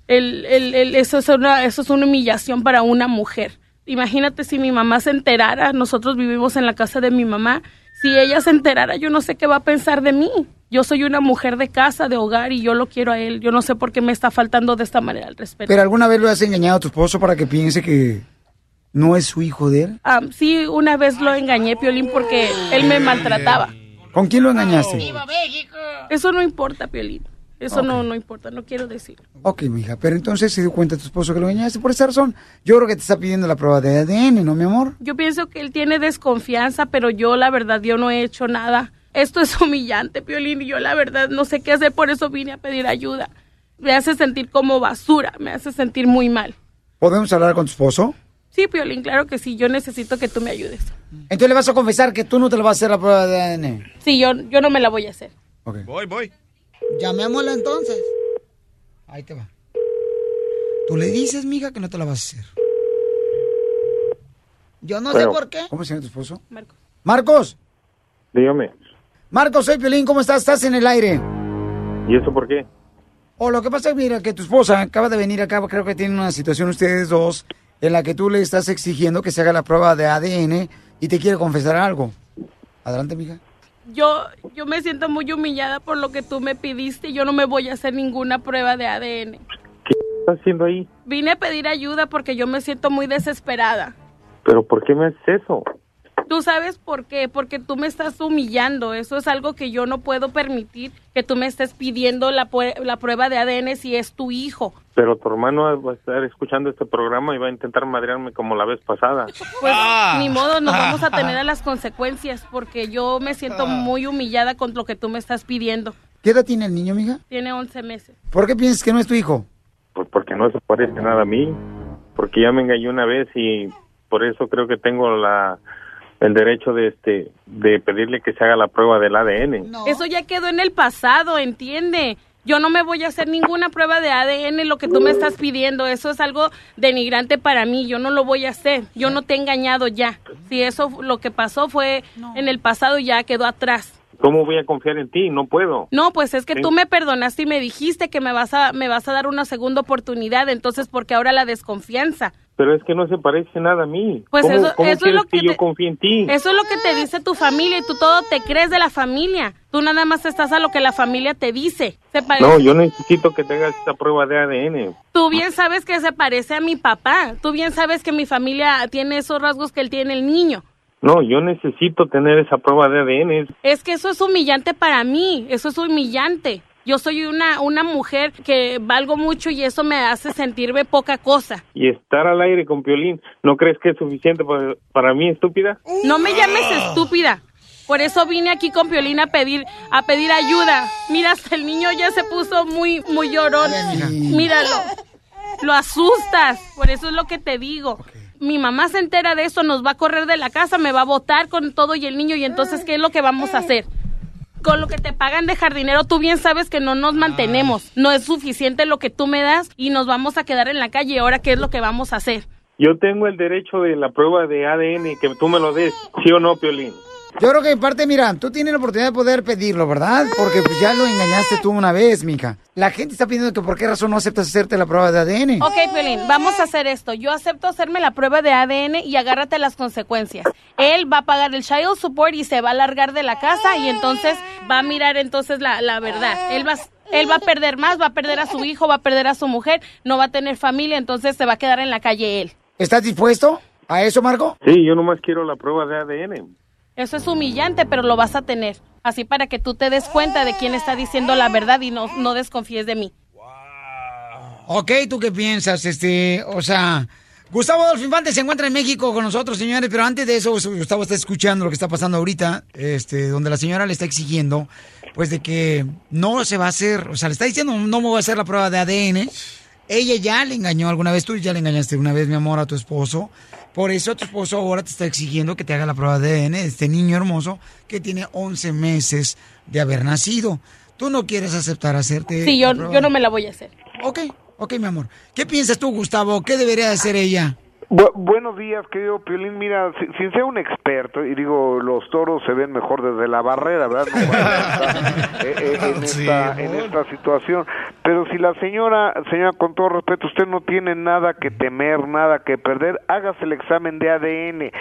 Speaker 16: El- el- el- eso, es una, eso es una humillación para una mujer. Imagínate si mi mamá se enterara, nosotros vivimos en la casa de mi mamá, si ella se enterara, yo no sé qué va a pensar de mí. Yo soy una mujer de casa, de hogar, y yo lo quiero a él. Yo no sé por qué me está faltando de esta manera el respeto.
Speaker 3: ¿Pero alguna vez lo has engañado a tu esposo para que piense que no es su hijo de él?
Speaker 16: Ah, sí, una vez lo engañé, Piolín, porque él me maltrataba.
Speaker 3: ¿Con quién lo engañaste?
Speaker 16: Eso no importa, Piolín. Eso no, no importa, no quiero decir.
Speaker 3: Ok, mija, pero entonces se dio cuenta tu esposo que lo engañaste por esa razón. Yo creo que te está pidiendo la prueba de ADN, ¿no, mi amor?
Speaker 16: Yo pienso que él tiene desconfianza, pero yo la verdad yo no he hecho nada. Esto es humillante, Piolín, y yo la verdad no sé qué hacer, por eso vine a pedir ayuda. Me hace sentir como basura, me hace sentir muy mal.
Speaker 3: ¿Podemos hablar con tu esposo?
Speaker 16: Sí, Piolín, claro que sí, yo necesito que tú me ayudes.
Speaker 3: Entonces le vas a confesar que tú no te lo vas a hacer la prueba de ADN.
Speaker 16: Sí, yo, yo no me la voy a hacer.
Speaker 5: Voy, voy.
Speaker 3: Llamémosla entonces. Ahí te va. Tú le dices, mija, que no te la vas a hacer. Yo no sé por qué. ¿Cómo se llama tu esposo?
Speaker 16: Marcos.
Speaker 3: Marcos.
Speaker 19: Dígame.
Speaker 3: Marcos, soy Piolín, ¿cómo estás? ¿Estás en el aire?
Speaker 19: ¿Y eso por qué?
Speaker 3: O lo que pasa es, mira, que tu esposa acaba de venir acá, creo que tienen una situación ustedes dos en la que tú le estás exigiendo que se haga la prueba de ADN y te quiere confesar algo. Adelante, mija.
Speaker 16: Yo, yo me siento muy humillada por lo que tú me pidiste. Yo no me voy a hacer ninguna prueba de ADN.
Speaker 19: ¿Qué estás haciendo ahí?
Speaker 16: Vine a pedir ayuda porque yo me siento muy desesperada.
Speaker 19: ¿Pero por qué me haces eso?
Speaker 16: Tú sabes por qué, porque tú me estás humillando. Eso es algo que yo no puedo permitir, que tú me estés pidiendo la, pue- la prueba de ADN si es tu hijo.
Speaker 19: Pero tu hermano va a estar escuchando este programa y va a intentar madrearme como la vez pasada.
Speaker 16: Pues ni modo, nos vamos a tener a las consecuencias porque yo me siento muy humillada con lo que tú me estás pidiendo.
Speaker 3: ¿Qué edad tiene el niño, mija?
Speaker 16: Tiene 11 meses.
Speaker 3: ¿Por qué piensas que no es tu hijo?
Speaker 19: Pues porque no se parece nada a mí. Porque ya me engañó una vez y por eso creo que tengo la el derecho de este de pedirle que se haga la prueba del ADN.
Speaker 16: Eso ya quedó en el pasado, ¿entiende? Yo no me voy a hacer ninguna prueba de ADN, lo que tú me estás pidiendo. Eso es algo denigrante para mí. Yo no lo voy a hacer. Yo no te he engañado ya. Si eso lo que pasó fue en el pasado, ya quedó atrás.
Speaker 19: ¿Cómo voy a confiar en ti? No puedo.
Speaker 16: No, pues es que
Speaker 19: Sí.
Speaker 16: tú me perdonaste y me dijiste que me vas a me vas a dar una segunda oportunidad, entonces porque ahora la desconfianza.
Speaker 19: Pero es que no se parece nada a mí.
Speaker 16: Pues
Speaker 19: ¿Cómo,
Speaker 16: eso-
Speaker 19: cómo
Speaker 16: eso es lo que
Speaker 19: yo
Speaker 16: te-
Speaker 19: confíe en ti?
Speaker 16: Eso es lo que te dice tu familia y tú todo te crees de la familia. Tú nada más estás a lo que la familia te dice. Se
Speaker 19: No, yo necesito que tengas esta prueba de ADN.
Speaker 16: Tú bien sabes que se parece a mi papá. Tú bien sabes que mi familia tiene esos rasgos que él tiene el niño.
Speaker 19: No, yo necesito tener esa prueba de ADN.
Speaker 16: Es que eso es humillante para mí. Eso es humillante. Yo soy una, una mujer que valgo mucho y eso me hace sentirme poca cosa.
Speaker 19: Y estar al aire con Piolín, ¿no crees que es suficiente para, para mí, estúpida?
Speaker 16: No me llames estúpida. Por eso vine aquí con Piolín a pedir, a pedir ayuda. Mira, hasta el niño ya se puso muy, muy llorón. Míralo. Lo asustas. Por eso es lo que te digo. Mi mamá se entera de eso, nos va a correr de la casa, me va a botar con todo y el niño. Y entonces, ¿qué es lo que vamos a hacer? Con lo que te pagan de jardinero, tú bien sabes que no nos mantenemos. No es suficiente lo que tú me das y nos vamos a quedar en la calle. Ahora, ¿qué es lo que vamos a hacer?
Speaker 19: Yo tengo el derecho de la prueba de ADN, que tú me lo des, ¿sí o no, Piolín?
Speaker 3: Yo creo que en parte, mira, tú tienes la oportunidad de poder pedirlo, ¿verdad? Porque pues ya lo engañaste tú una vez, mija. La gente está pidiendo que por qué razón no aceptas hacerte la prueba de ADN.
Speaker 16: Ok, Piolín, vamos a hacer esto. Yo acepto hacerme la prueba de ADN y agárrate las consecuencias. Él va a pagar el child support y se va a largar de la casa y entonces va a mirar entonces la, la verdad. Él va, él va a perder más, va a perder a su hijo, va a perder a su mujer, no va a tener familia, entonces se va a quedar en la calle él.
Speaker 3: ¿Estás dispuesto a eso, Marco?
Speaker 19: Sí, yo nomás quiero la prueba de ADN.
Speaker 16: Eso es humillante, pero lo vas a tener. Así para que tú te des cuenta de quién está diciendo la verdad y no, no desconfíes de mí.
Speaker 3: Ok, ¿tú qué piensas? Este, o sea, Gustavo Adolfo Infante se encuentra en México con nosotros, señores, pero antes de eso, Gustavo está escuchando lo que está pasando ahorita, este, donde la señora le está exigiendo, pues, de que no se va a hacer, o sea, le está diciendo, no me voy a hacer la prueba de ADN. Ella ya le engañó alguna vez, tú ya le engañaste una vez, mi amor, a tu esposo. Por eso tu esposo ahora te está exigiendo que te haga la prueba de ADN de este niño hermoso que tiene 11 meses de haber nacido. Tú no quieres aceptar hacerte.
Speaker 16: Sí, yo, yo no me la voy a hacer.
Speaker 3: Ok, ok, mi amor. ¿Qué piensas tú, Gustavo? ¿Qué debería hacer ella?
Speaker 21: Bu- buenos días, querido Piolín. Mira, si- sin ser un experto, y digo, los toros se ven mejor desde la barrera, ¿verdad? No cuando está, eh, eh, en, esta, en esta situación. Pero si la señora, señora, con todo respeto, usted no tiene nada que temer, nada que perder, hágase el examen de ADN.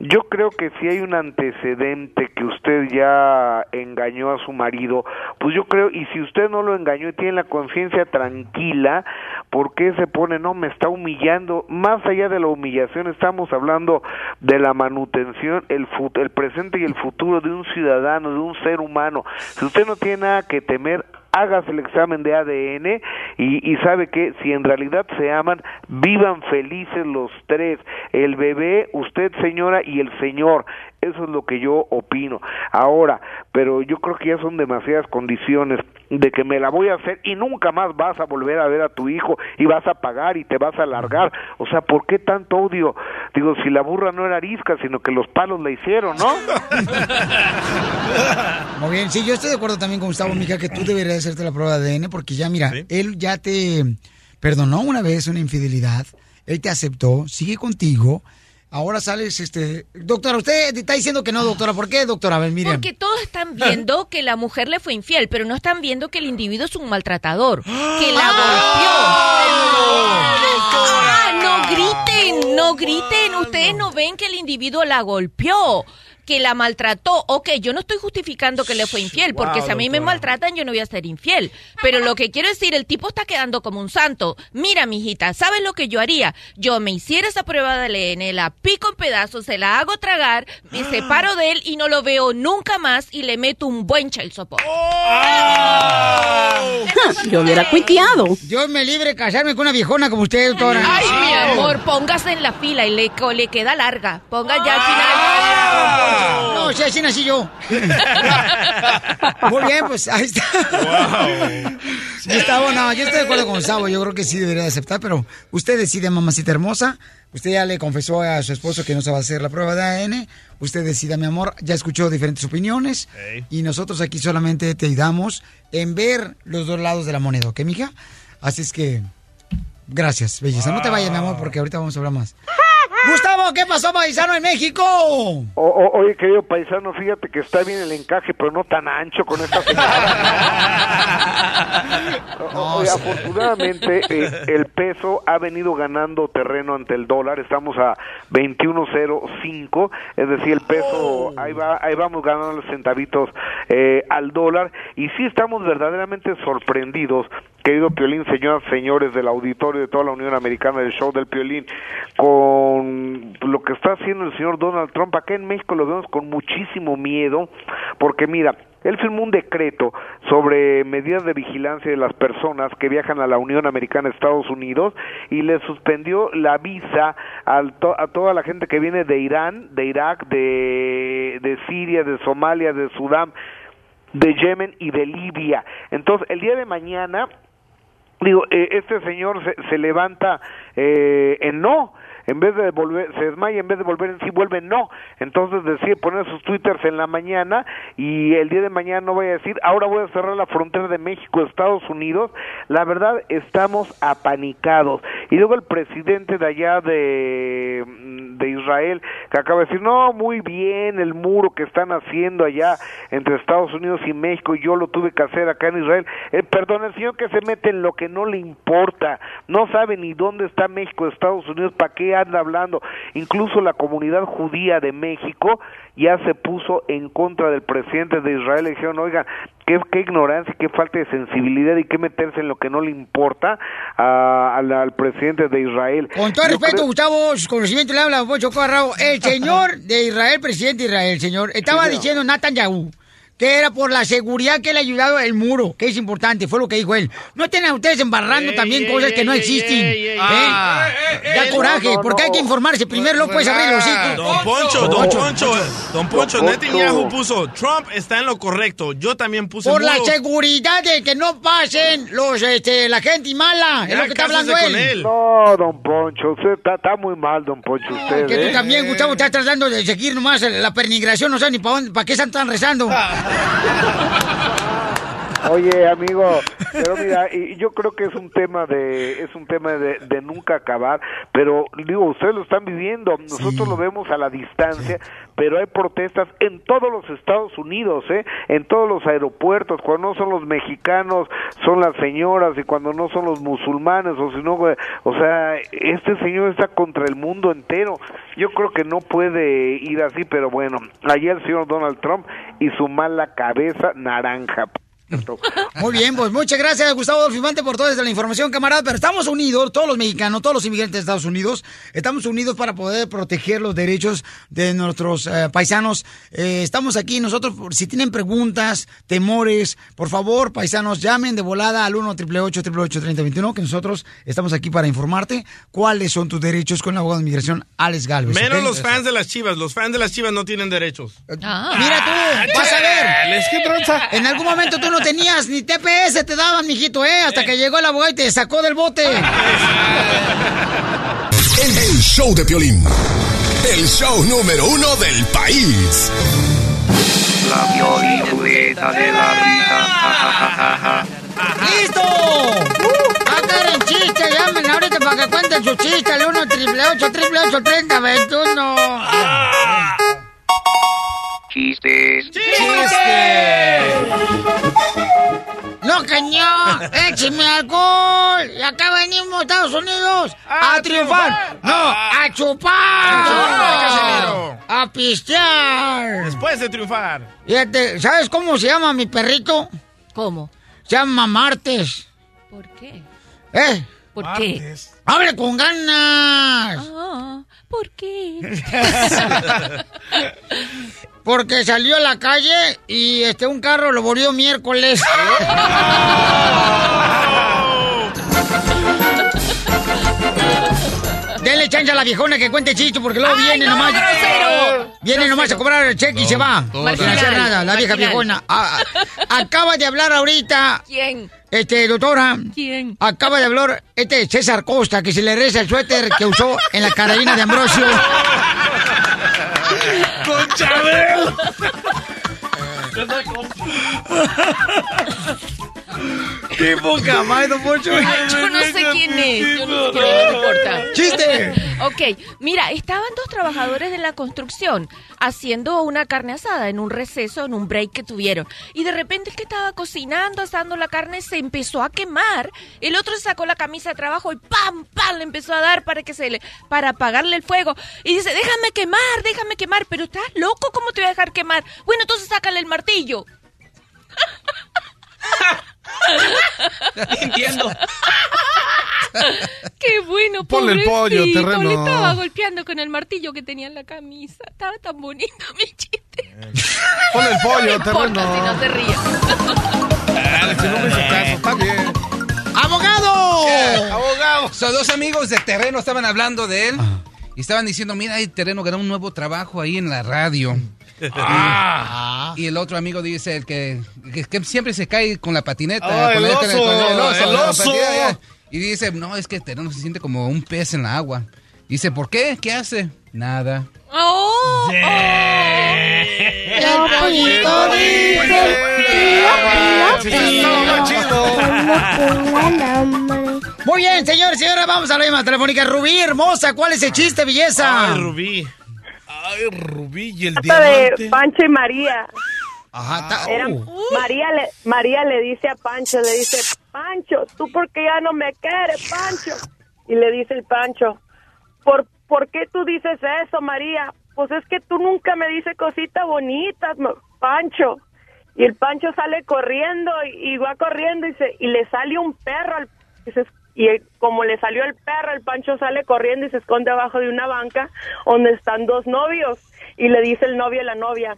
Speaker 21: Yo creo que si hay un antecedente que usted ya engañó a su marido, pues yo creo, y si usted no lo engañó y tiene la conciencia tranquila, ¿por qué se pone, no, me está humillando? Más allá de la humillación, estamos hablando de la manutención, el, fut- el presente y el futuro de un ciudadano, de un ser humano. Si usted no tiene nada que temer, hágase el examen de ADN y, y sabe que si en realidad se aman, vivan felices los tres, el bebé, usted señora y el señor. Eso es lo que yo opino. Ahora, pero yo creo que ya son demasiadas condiciones de que me la voy a hacer y nunca más vas a volver a ver a tu hijo y vas a pagar y te vas a largar. O sea, ¿por qué tanto odio? Digo, si la burra no era arisca, sino que los palos la hicieron, ¿no?
Speaker 3: Muy bien, sí, yo estoy de acuerdo también con Gustavo, mija, que tú deberías hacerte la prueba de ADN porque ya, mira, él ya te perdonó una vez una infidelidad, él te aceptó, sigue contigo. Ahora sales, este... Doctora, usted está diciendo que no, doctora. ¿Por qué, doctora? A ver, Miriam.
Speaker 22: Porque todos están viendo que la mujer le fue infiel, pero no están viendo que el individuo es un maltratador, que la golpeó. Ah, no griten, no griten. Ustedes no ven que el individuo la golpeó. Que la maltrató. Ok, yo no estoy justificando que le fue infiel, porque
Speaker 23: Wow,
Speaker 22: si a mí me maltratan, yo no voy a ser infiel. Pero lo que quiero decir, el tipo está quedando como un santo. Mira, mijita, ¿sabes lo que yo haría? Yo me hiciera esa prueba de ADN, la pico en pedazos, se la hago tragar, me separo de él y no lo veo nunca más y le meto un buen child support.
Speaker 16: Yo hubiera cuiteado.
Speaker 3: Yo me libre casarme con una viejona como usted, doctora.
Speaker 22: Ay, mi amor, póngase en la fila y le, le queda larga. Ponga ya al final.
Speaker 3: No, si así nací yo. Muy bien, pues ahí está. Gustavo, no, yo estoy de acuerdo con Gustavo. Yo creo que sí debería de aceptar, pero usted decide, mamacita hermosa. Usted ya le confesó a su esposo que no se va a hacer la prueba de ADN. Usted decida, mi amor. Ya escuchó diferentes opiniones. Y nosotros aquí solamente te ayudamos en ver los dos lados de la moneda, ¿ok, mija? Así es que, gracias, belleza. No te vayas, mi amor, porque ahorita vamos a hablar más. Gustavo, ¿qué pasó, paisano, en México?
Speaker 21: O- o- oye, querido paisano, fíjate que está bien el encaje, pero no tan ancho con esta señora. O- oye, afortunadamente, eh, el peso ha venido ganando terreno ante el dólar. Estamos a 21.05, es decir, el peso, ahí, va, ahí vamos ganando los centavitos eh, al dólar. Y sí estamos verdaderamente sorprendidos, querido Piolín, señoras, señores del auditorio de toda la Unión Americana del show del Piolín, con lo que está haciendo el señor Donald Trump. Acá en México lo vemos con muchísimo miedo, porque mira, él firmó un decreto sobre medidas de vigilancia de las personas que viajan a la Unión Americana Estados Unidos y le suspendió la visa al to- a toda la gente que viene de Irán, de Irak, de, de Siria, de Somalia, de Sudán, de Yemen y de Libia. Entonces, el día de mañana digo, eh, este señor se, se levanta eh, en no, en vez de volver, se desmaya, en vez de volver en sí, vuelve no. Entonces decide poner sus twitters en la mañana y el día de mañana no vaya a decir, ahora voy a cerrar la frontera de México, Estados Unidos. La verdad, estamos apanicados. Y luego el presidente de allá de, de Israel, que acaba de decir, no, muy bien, el muro que están haciendo allá entre Estados Unidos y México, yo lo tuve que hacer acá en Israel. Eh, perdón, el señor que se mete en lo que no le importa, no sabe ni dónde está México, Estados Unidos, para qué anda hablando. Incluso la comunidad judía de México ya se puso en contra del presidente de Israel. Le dijeron, oiga, qué, qué ignorancia, qué falta de sensibilidad y qué meterse en lo que no le importa a- al, al presidente de Israel.
Speaker 3: Con todo
Speaker 21: Yo
Speaker 3: respeto,
Speaker 21: creo-
Speaker 3: Gustavo, su conocimiento le habla Pocho Corrao. El señor de Israel, presidente de Israel, señor, estaba
Speaker 21: señor.
Speaker 3: diciendo Netanyahu que era por la seguridad que le ha ayudado el muro, que es importante, fue lo que dijo él. No estén a ustedes embarrando también cosas que no existen. ¿eh?
Speaker 5: Ah.
Speaker 3: da coraje,
Speaker 5: No, no,
Speaker 3: porque hay que informarse. Primero no puedes abrir los hijos.
Speaker 5: Don Poncho, Don Poncho, Don Poncho,
Speaker 3: Don Poncho.
Speaker 5: Netanyahu puso, Trump está en lo correcto. Yo también puse
Speaker 3: Por la seguridad de que no pasen los, este, la gente mala. es lo que está hablando él.
Speaker 21: No, don Poncho, usted está, está muy mal, don Poncho, usted.
Speaker 3: Que tú
Speaker 21: ¿eh?
Speaker 3: también, Gustavo, estás tratando de seguir nomás la pernigración, no sé ni para para qué están tan rezando.
Speaker 21: Oye, amigo, pero mira, y yo creo que es un tema de es un tema de, de nunca acabar, pero digo, ustedes lo están viviendo, nosotros lo vemos a la distancia, pero hay protestas en todos los Estados Unidos, ¿eh? En todos los aeropuertos, cuando no son los mexicanos, son las señoras y cuando no son los musulmanes o si no, o sea, este señor está contra el mundo entero. Yo creo que no puede ir así, pero bueno, allá el señor Donald Trump y su mala cabeza naranja.
Speaker 3: Muy bien, pues muchas gracias, Gustavo Dolfimante, por toda la información, camarada. Pero estamos unidos, todos los mexicanos, todos los inmigrantes de Estados Unidos, estamos unidos para poder proteger los derechos de nuestros eh, paisanos. Eh, estamos aquí, nosotros, por- si tienen preguntas, temores, por favor, paisanos, llamen de volada al 1 888 3021 que nosotros estamos aquí para informarte cuáles son tus derechos con el abogado de inmigración, Alex Galvez.
Speaker 5: Menos los fans de las chivas. Los fans de las chivas no tienen derechos.
Speaker 3: Mira tú, vas a ver.
Speaker 5: ¿qué tranza?
Speaker 3: En algún momento tú no tenías ni TPS, te daban, mijito, ¿eh? Hasta que llegó el abogado y te sacó del bote.
Speaker 11: El, el show de Piolín. El show número uno del país.
Speaker 2: La violita de la risa. Ja, ja, ja, ja, ja.
Speaker 3: ¡Listo! ¡Hagan chiste! Llamen ahorita para que cuenten su chiste al 1 888 888 3021
Speaker 2: Chistes.
Speaker 3: ¡No, cañón! ¡Écheme alcohol! Y acá venimos, Estados Unidos, a, triunfar. ¡No, a chupar!
Speaker 5: Casimiro.
Speaker 3: ¡A pistear!
Speaker 5: Después de triunfar.
Speaker 3: Fíjate, ¿sabes cómo se llama mi perrito?
Speaker 22: ¿Cómo?
Speaker 3: Se llama Martes.
Speaker 22: ¿Por qué?
Speaker 3: ¿Eh?
Speaker 22: ¿Por qué?
Speaker 3: ¡Hable con ganas!
Speaker 22: Ah, ¿Por qué?
Speaker 3: Porque salió a la calle y este un carro lo volvió miércoles. Denle chance a la viejona que cuente chiste porque luego
Speaker 22: Ay,
Speaker 3: viene
Speaker 22: no,
Speaker 3: nomás.
Speaker 22: grosero.
Speaker 3: Viene nomás a cobrar el cheque y se va. Sin hacer nada, la vieja
Speaker 22: marginal.
Speaker 3: viejona. Ah, ah, acaba de hablar ahorita.
Speaker 22: ¿Quién?
Speaker 3: Este, doctora.
Speaker 22: ¿Quién?
Speaker 3: Acaba de hablar este César Costa que se le reza el suéter que usó en la carabina de Ambrosio.
Speaker 5: ¡Con Chabel!
Speaker 3: ¡Qué poca madre, don Poncho!
Speaker 22: Yo no sé quién es. Yo no sé quién es, no importa.
Speaker 3: ¡Chiste!
Speaker 22: Ok, mira, estaban dos trabajadores de la construcción haciendo una carne asada en un receso, en un break que tuvieron. Y de repente el que estaba cocinando, asando la carne, se empezó a quemar. El otro sacó la camisa de trabajo y ¡pam! ¡pam! le empezó a dar para que se le, para apagarle el fuego. Y dice, déjame quemar, déjame quemar. Pero estás loco, ¿cómo te voy a dejar quemar? Bueno, entonces sácale el martillo.
Speaker 10: Entiendo.
Speaker 22: Qué bueno,
Speaker 4: Ponle el pollo, terreno.
Speaker 22: Le estaba golpeando con el martillo que tenía en la camisa. Estaba tan bonito mi chiste.
Speaker 4: Ponle el pollo,
Speaker 22: no importa
Speaker 4: terreno.
Speaker 22: si no se ríe.
Speaker 4: Dale, si no me hizo caso, está bien.
Speaker 3: ¡Abogado!
Speaker 10: ¡Abogado! Son dos amigos de terreno estaban hablando de él. Y estaban diciendo, mira, hay terreno ganó un nuevo trabajo ahí en la radio.
Speaker 4: Ah.
Speaker 10: Y el otro amigo dice, el que, que- que siempre se cae con la patineta.
Speaker 4: Ah,
Speaker 10: con
Speaker 4: el
Speaker 10: la-
Speaker 4: oso,
Speaker 10: con el oso,
Speaker 4: el
Speaker 10: la
Speaker 4: oso.
Speaker 10: patineta, ya. Y dice, no, es que terreno se siente como un pez en la agua. Dice, ¿por qué? ¿Qué hace? Nada.
Speaker 22: ¡Oh!
Speaker 3: El pollito dice, Muy bien, señores, señores, vamos a la misma telefónica. Rubí, hermosa, ¿cuál es el chiste, belleza?
Speaker 4: Ay, Rubí. Ay, Rubí y el diamante.
Speaker 24: de Pancho y María.
Speaker 3: Ajá,
Speaker 24: Era- María, le, María le dice a Pancho, le dice, Pancho, ¿tú por qué ya no me quieres, Pancho? Y le dice el Pancho, ¿por, ¿por qué tú dices eso, María? Pues es que tú nunca me dices cositas bonitas, Pancho. Y el Pancho sale corriendo y, y va corriendo y, se, y le sale un perro. al- y, se- y el- como le salió el perro, el Pancho sale corriendo y se esconde abajo de una banca donde están dos novios. Y le dice el novio a la novia,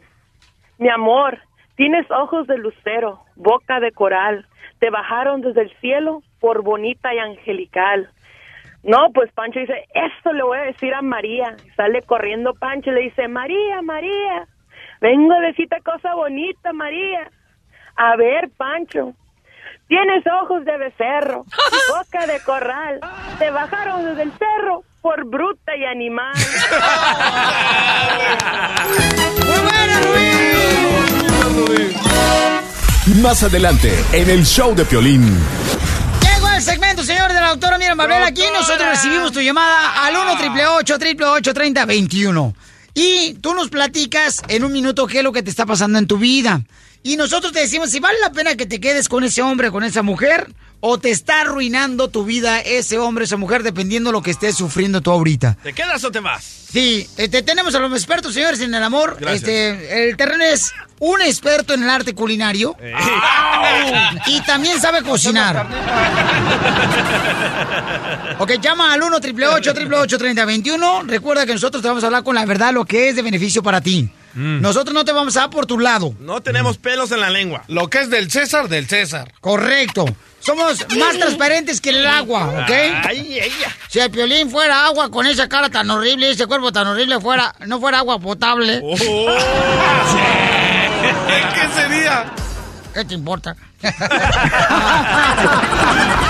Speaker 24: mi amor, tienes ojos de lucero, boca de coral. Te bajaron desde el cielo por bonita y angelical. No, pues Pancho dice, esto le voy a decir a María. Sale corriendo Pancho y le dice, María, María, vengo a decirte cosa bonita, María. A ver, Pancho, tienes ojos de becerro, boca de corral. Te bajaron desde el cerro por bruta y animal.
Speaker 3: ¡Muy buena,
Speaker 11: Más adelante, en el show de Piolín.
Speaker 3: Llegó el segmento, señor de la doctora Mira Mabel. Aquí nosotros recibimos tu llamada al 1 888 3021 Y tú nos platicas en un minuto qué es lo que te está pasando en tu vida. Y nosotros te decimos si vale la pena que te quedes con ese hombre, con esa mujer, o te está arruinando tu vida ese hombre, esa mujer, dependiendo de lo que estés sufriendo tú ahorita.
Speaker 5: ¿Te quedas o te vas?
Speaker 3: Sí, este, tenemos a los expertos, señores, en el amor.
Speaker 5: Gracias.
Speaker 3: Este, el terreno es un experto en el arte culinario
Speaker 5: Eh.
Speaker 3: y también sabe cocinar. Ok, llama al 1 888 3021 Recuerda que nosotros te vamos a hablar con la verdad, lo que es de beneficio para ti.
Speaker 5: Mm.
Speaker 3: Nosotros no te vamos a dar por tu lado.
Speaker 5: No tenemos pelos en la lengua.
Speaker 4: Lo que es del César, del César.
Speaker 3: Correcto. Somos más transparentes que el agua, ¿ok?
Speaker 5: Ay, ella.
Speaker 3: Si el piolín fuera agua con esa cara tan horrible, ese cuerpo tan horrible, fuera, no fuera agua potable.
Speaker 4: Oh. ¿Qué sería?
Speaker 3: ¿Qué te importa?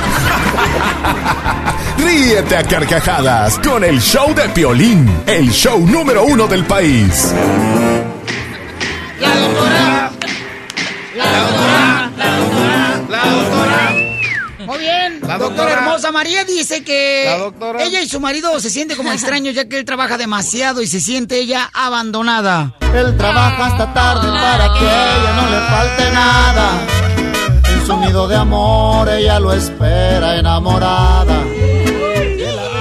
Speaker 11: Ríete a carcajadas con el show de Piolín, el show número uno del país.
Speaker 3: La doctora. La doctora. La doctora. Muy bien.
Speaker 4: La
Speaker 3: doctora
Speaker 4: doctora.
Speaker 3: hermosa María dice que
Speaker 4: La doctora.
Speaker 3: ella y su marido se sienten como extraños ya que él trabaja demasiado y se siente ella abandonada.
Speaker 25: Él trabaja hasta tarde para que a ella no le falte nada. Su nido de amor ella lo espera enamorada.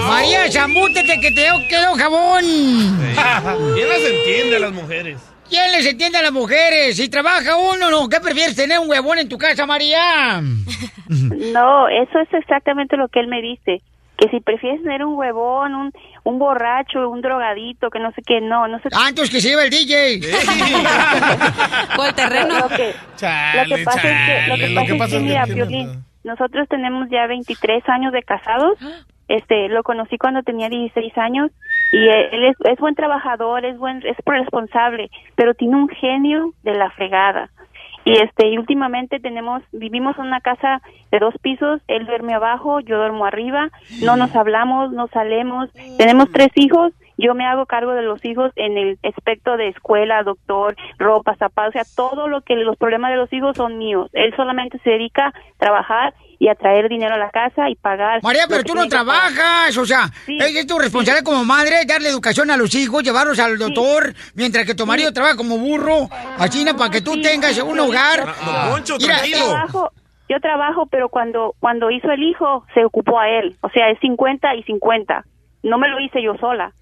Speaker 3: María, chambútete que te quedó jabón.
Speaker 5: ¿Quién las entiende a las mujeres?
Speaker 3: ¿Quién les entiende a las mujeres? Si trabaja uno, no. ¿Qué prefieres tener un huevón en tu casa, María?
Speaker 23: No, eso es exactamente lo que él me dice. Que si prefieres tener un huevón, un, un borracho, un drogadito, que no sé qué, no, no sé.
Speaker 3: Ah, entonces que se lleve el DJ.
Speaker 23: ¿Cuál terreno? Lo que,
Speaker 4: Chale,
Speaker 23: lo que pasa es que, lo
Speaker 4: chale,
Speaker 23: que,
Speaker 4: lo
Speaker 23: pasa
Speaker 4: que
Speaker 23: es
Speaker 4: pasa
Speaker 23: que,
Speaker 4: es que
Speaker 23: mira, Piolín, nosotros tenemos ya 23 años de casados. Este, lo conocí cuando tenía 16 años y él él es, es buen trabajador, es buen, es responsable, pero tiene un genio de la fregada. Y este, y últimamente tenemos, vivimos en una casa de dos pisos, él duerme abajo, yo duermo arriba, no nos hablamos, no salemos, tenemos tres hijos yo me hago cargo de los hijos en el aspecto de escuela, doctor, ropa, zapatos, o sea, todo lo que los problemas de los hijos son míos. Él solamente se dedica a trabajar y a traer dinero a la casa y pagar.
Speaker 3: María, pero tú no trabajas, o sea, es es tu responsabilidad como madre darle educación a los hijos, llevarlos al doctor, mientras que tu marido trabaja como burro, a China para que tú tengas un hogar. Mira,
Speaker 23: yo trabajo, yo trabajo, pero cuando cuando hizo el hijo se ocupó a él, o sea, es 50 y 50. No me lo hice yo sola.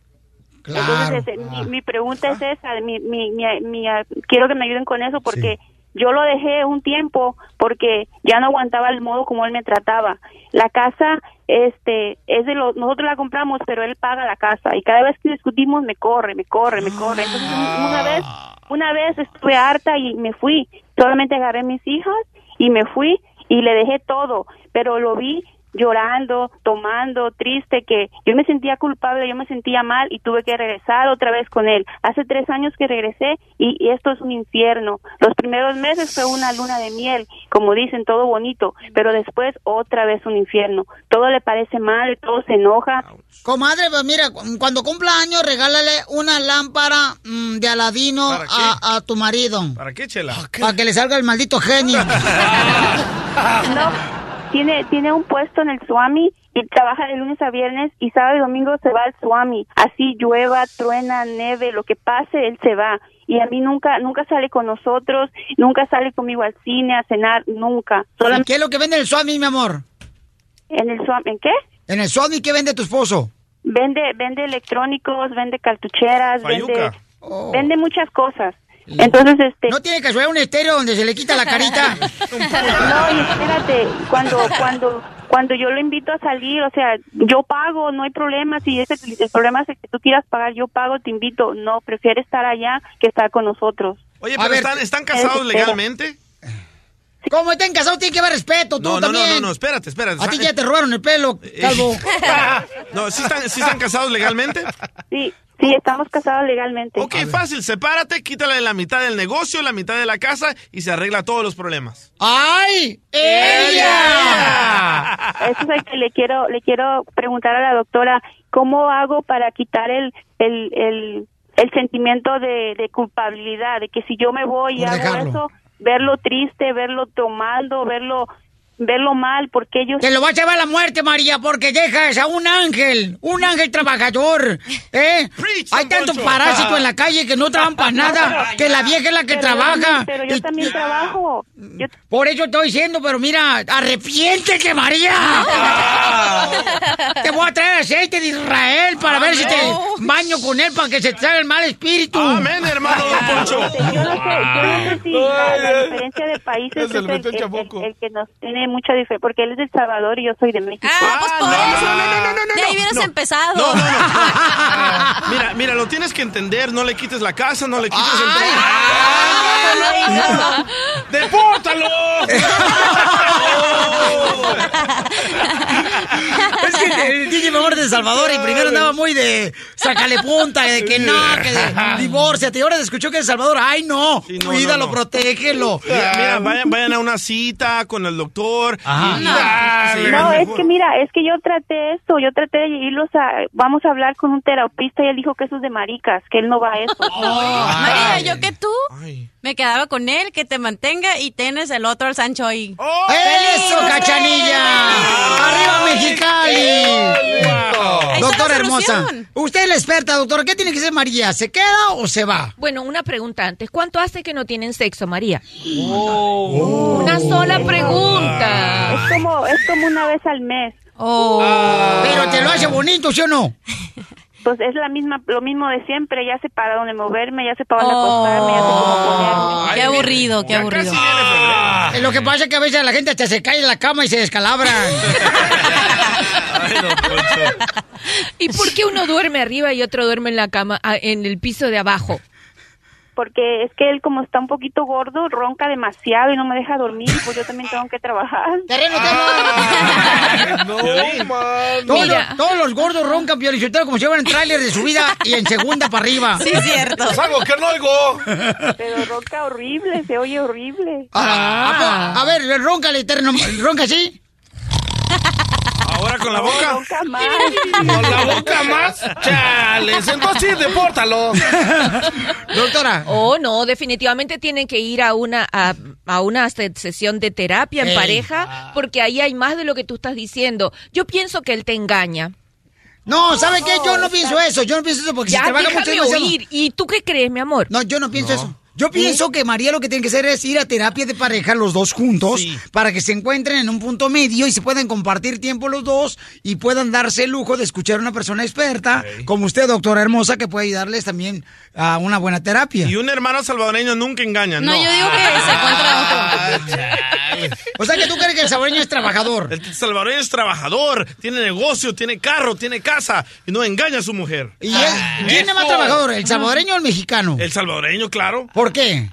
Speaker 23: Entonces, ese- mi, mi pregunta es esa, mi, mi, mi- mi, ah, quiero que me ayuden con eso porque yo lo dejé un tiempo porque ya no aguantaba el modo como él me trataba. La casa este es de los nosotros la compramos, pero él paga la casa y cada vez que discutimos me corre, me corre, me corre. Entonces, un- una vez una vez estuve harta y me fui. Solamente agarré mis hijas y me fui y le dejé todo, pero lo vi llorando, tomando, triste, que yo me sentía culpable, yo me sentía mal y tuve que regresar otra vez con él. Hace tres años que regresé y, y esto es un infierno. Los primeros meses fue una luna de miel, como dicen, todo bonito, pero después otra vez un infierno. Todo le parece mal, todo se enoja.
Speaker 3: Comadre, pues mira, cu- cuando cumpla años, regálale una lámpara mm, de Aladino a, a tu marido.
Speaker 5: ¿Para qué, Chela?
Speaker 3: Para que le salga el maldito genio.
Speaker 23: No, tiene, tiene un puesto en el Swami y trabaja de lunes a viernes y sábado y domingo se va al Swami. Así llueva, truena, neve, lo que pase, él se va. Y a mí nunca, nunca sale con nosotros, nunca sale conmigo al cine, a cenar, nunca.
Speaker 3: ¿Y ¿Qué es lo que vende el Swami, mi amor?
Speaker 23: ¿En el Swami? ¿En qué?
Speaker 3: En el Swami, ¿qué vende tu esposo?
Speaker 23: Vende, vende electrónicos, vende cartucheras, vende.
Speaker 3: Oh.
Speaker 23: vende muchas cosas. Entonces, este...
Speaker 3: ¿No tiene casualidad un estéreo donde se le quita la carita?
Speaker 23: No, y espérate, cuando, cuando, cuando yo lo invito a salir, o sea, yo pago, no hay problema, si ese, el problema es que tú quieras pagar, yo pago, te invito, no, prefiere estar allá que estar con nosotros.
Speaker 5: Oye, pero están, ¿están casados legalmente?
Speaker 3: ¿Cómo estén casados? Tiene que haber respeto, tú
Speaker 5: No, no,
Speaker 3: también.
Speaker 5: no, no, no, espérate, espérate.
Speaker 3: A ti ya te robaron el pelo, calvo.
Speaker 5: No, ¿sí están, sí están casados legalmente?
Speaker 23: Sí, sí, estamos casados legalmente.
Speaker 5: Ok, fácil, sepárate, quítale la mitad del negocio, la mitad de la casa y se arregla todos los problemas.
Speaker 3: ¡Ay!
Speaker 23: ¡Ella! Eso es el que le quiero, le quiero preguntar a la doctora, ¿cómo hago para quitar el, el, el, el sentimiento de, de culpabilidad? De que si yo me voy y hago
Speaker 3: dejarlo.
Speaker 23: eso, verlo triste, verlo tomando, verlo verlo mal, porque ellos...
Speaker 3: Te lo va a llevar a la muerte, María, porque dejas a un ángel, un ángel trabajador, ¿eh? Hay tantos parásitos en la calle que no trabajan para nada, que la vieja es la que
Speaker 23: Pero
Speaker 3: trabaja.
Speaker 23: yo- pero yo
Speaker 3: Y-
Speaker 23: también trabajo.
Speaker 3: Por eso estoy diciendo, pero mira, arrepiéntete, María. te voy a traer aceite de Israel para ver si te baño con él para que se te salga el mal espíritu.
Speaker 5: Amén, hermano Don Poncho.
Speaker 23: Yo no sé, yo no sé si la, la diferencia de países es el, que nos tiene mucha diferencia, porque él es de El Salvador y yo soy de México.
Speaker 9: Ah, pues por eso. De ahí hubieras
Speaker 5: no.
Speaker 9: empezado.
Speaker 5: No, no, no. Mira, mira, lo tienes que entender. No le quites la casa, no le quites el. ¡Depórtalo!
Speaker 3: Es que el DJ mejor de Salvador y primero andaba muy de sácale punta, de que no, que de divórciate. Y ahora escuchó que de Salvador, ay no,
Speaker 5: no,
Speaker 3: cuídalo,
Speaker 5: no.
Speaker 3: protégelo.
Speaker 5: Mira, mira, vayan, vayan a una cita con el doctor. y- Sí,
Speaker 23: No, es que mira, es que yo traté esto, yo traté de irlos a, vamos a hablar con un terapista y él dijo que eso es de maricas, que él no va a eso.
Speaker 9: María, yo que tú me quedaba con él, que te mantenga y tienes el otro al Sancho ahí.
Speaker 5: ¡Oh!
Speaker 3: ¡Eso, cachanilla! ¡Arriba, Mexicali!
Speaker 9: Está
Speaker 3: Doctora hermosa, usted es la experta, doctora. ¿Qué tiene que ser María? ¿Se queda o se va?
Speaker 22: Bueno, una pregunta antes. ¿Cuánto hace que no tienen sexo, María? Una sola pregunta.
Speaker 23: Es como, es como una vez al mes.
Speaker 3: Pero te lo hace bonito, ¿sí o no?
Speaker 23: Pues es la misma, lo mismo de siempre, ya sé para dónde moverme, ya sé para dónde acostarme, ya sé cómo ponerme.
Speaker 9: Qué aburrido, qué aburrido.
Speaker 3: Eh, Lo que pasa es que a veces la gente hasta se cae en la cama y se descalabran.
Speaker 22: ¿Y por qué uno duerme arriba y otro duerme en la cama, ah, en el piso de abajo?
Speaker 23: Porque es que él como está un poquito gordo, ronca demasiado y no me deja dormir, pues yo también tengo que trabajar.
Speaker 3: Terreno,
Speaker 4: No,
Speaker 3: Todos, los, todos los gordos roncan Piolichotero como si fueran en tráiler de subida y en segunda para arriba.
Speaker 9: Sí, cierto.
Speaker 4: Es algo que no oigo.
Speaker 23: Pero ronca horrible, se oye horrible.
Speaker 3: Ah, A, a ver, róncale, terreno, ronca así.
Speaker 5: Ahora con la boca.
Speaker 23: Más.
Speaker 4: ¿Con la boca más? Chales, entonces sí, depórtalo.
Speaker 3: Doctora.
Speaker 22: Oh, no, definitivamente tienen que ir a una a, a una se- sesión de terapia en
Speaker 3: Ey.
Speaker 22: pareja porque ahí hay más de lo que tú estás diciendo. Yo pienso que él te engaña.
Speaker 3: No, ¿sabe qué? Yo no pienso eso. Yo no pienso eso porque
Speaker 22: Ya,
Speaker 3: si trabaja mucho
Speaker 22: oír. ¿Y tú qué crees, mi amor?
Speaker 3: No, yo no pienso eso. Yo pienso que María lo que tiene que hacer es ir a terapia de pareja los dos juntos para que se encuentren en un punto medio y se puedan compartir tiempo los dos y puedan darse el lujo de escuchar a una persona experta como usted, doctora hermosa, que puede ayudarles también a una buena terapia.
Speaker 5: Y un hermano salvadoreño nunca engaña, ¿no?
Speaker 3: No, yo digo que se encuentra O sea que tú crees que el salvadoreño es trabajador.
Speaker 5: El salvadoreño es trabajador, tiene negocio, tiene carro, tiene casa y no engaña a su mujer.
Speaker 3: ¿Y es- quién es más trabajador, el salvadoreño o el mexicano?
Speaker 5: El salvadoreño, claro.
Speaker 3: ¿Por qué?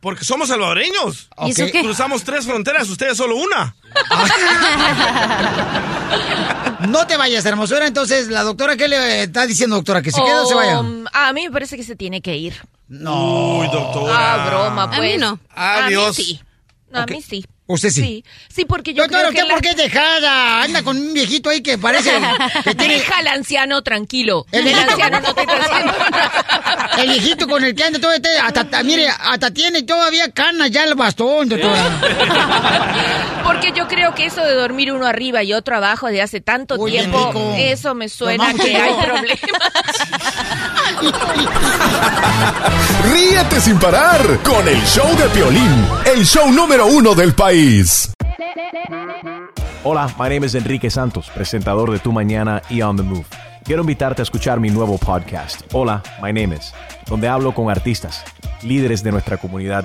Speaker 5: Porque somos salvadoreños.
Speaker 3: ¿Y eso qué?
Speaker 5: Cruzamos tres fronteras, ustedes solo una.
Speaker 3: No te vayas, hermosura. Entonces, la doctora, ¿qué le está diciendo, doctora? ¿Que se quede o se vaya?
Speaker 22: Um, a mí me parece que se tiene que ir.
Speaker 3: No.
Speaker 5: Uy, doctora.
Speaker 22: Ah, broma, pues.
Speaker 9: A mí no.
Speaker 5: Adiós.
Speaker 22: A mí sí. No, A mí sí.
Speaker 3: ¿Usted sí?
Speaker 22: Sí, sí porque yo
Speaker 3: Doctora,
Speaker 22: creo que
Speaker 3: ¿usted por qué es dejada? Anda con un viejito ahí que parece que tiene...
Speaker 22: Deja al anciano tranquilo.
Speaker 3: El
Speaker 22: El,
Speaker 3: viejito-
Speaker 22: anciano no te está haciendo nada.
Speaker 3: El viejito con el que anda todo este, hasta, mire, hasta tiene todavía canas ya el bastón, doctora.
Speaker 22: Porque yo creo que eso de dormir uno arriba y otro abajo de hace tanto
Speaker 3: Uy,
Speaker 22: tiempo, eso me suena que hay problemas.
Speaker 11: Ríete sin parar con el show de Piolín, el show número uno del país.
Speaker 26: Hola, my name is Enrique Santos, presentador de Tu Mañana y On the Move. Quiero invitarte a escuchar mi nuevo podcast, Hola, my name is, donde hablo con artistas, líderes de nuestra comunidad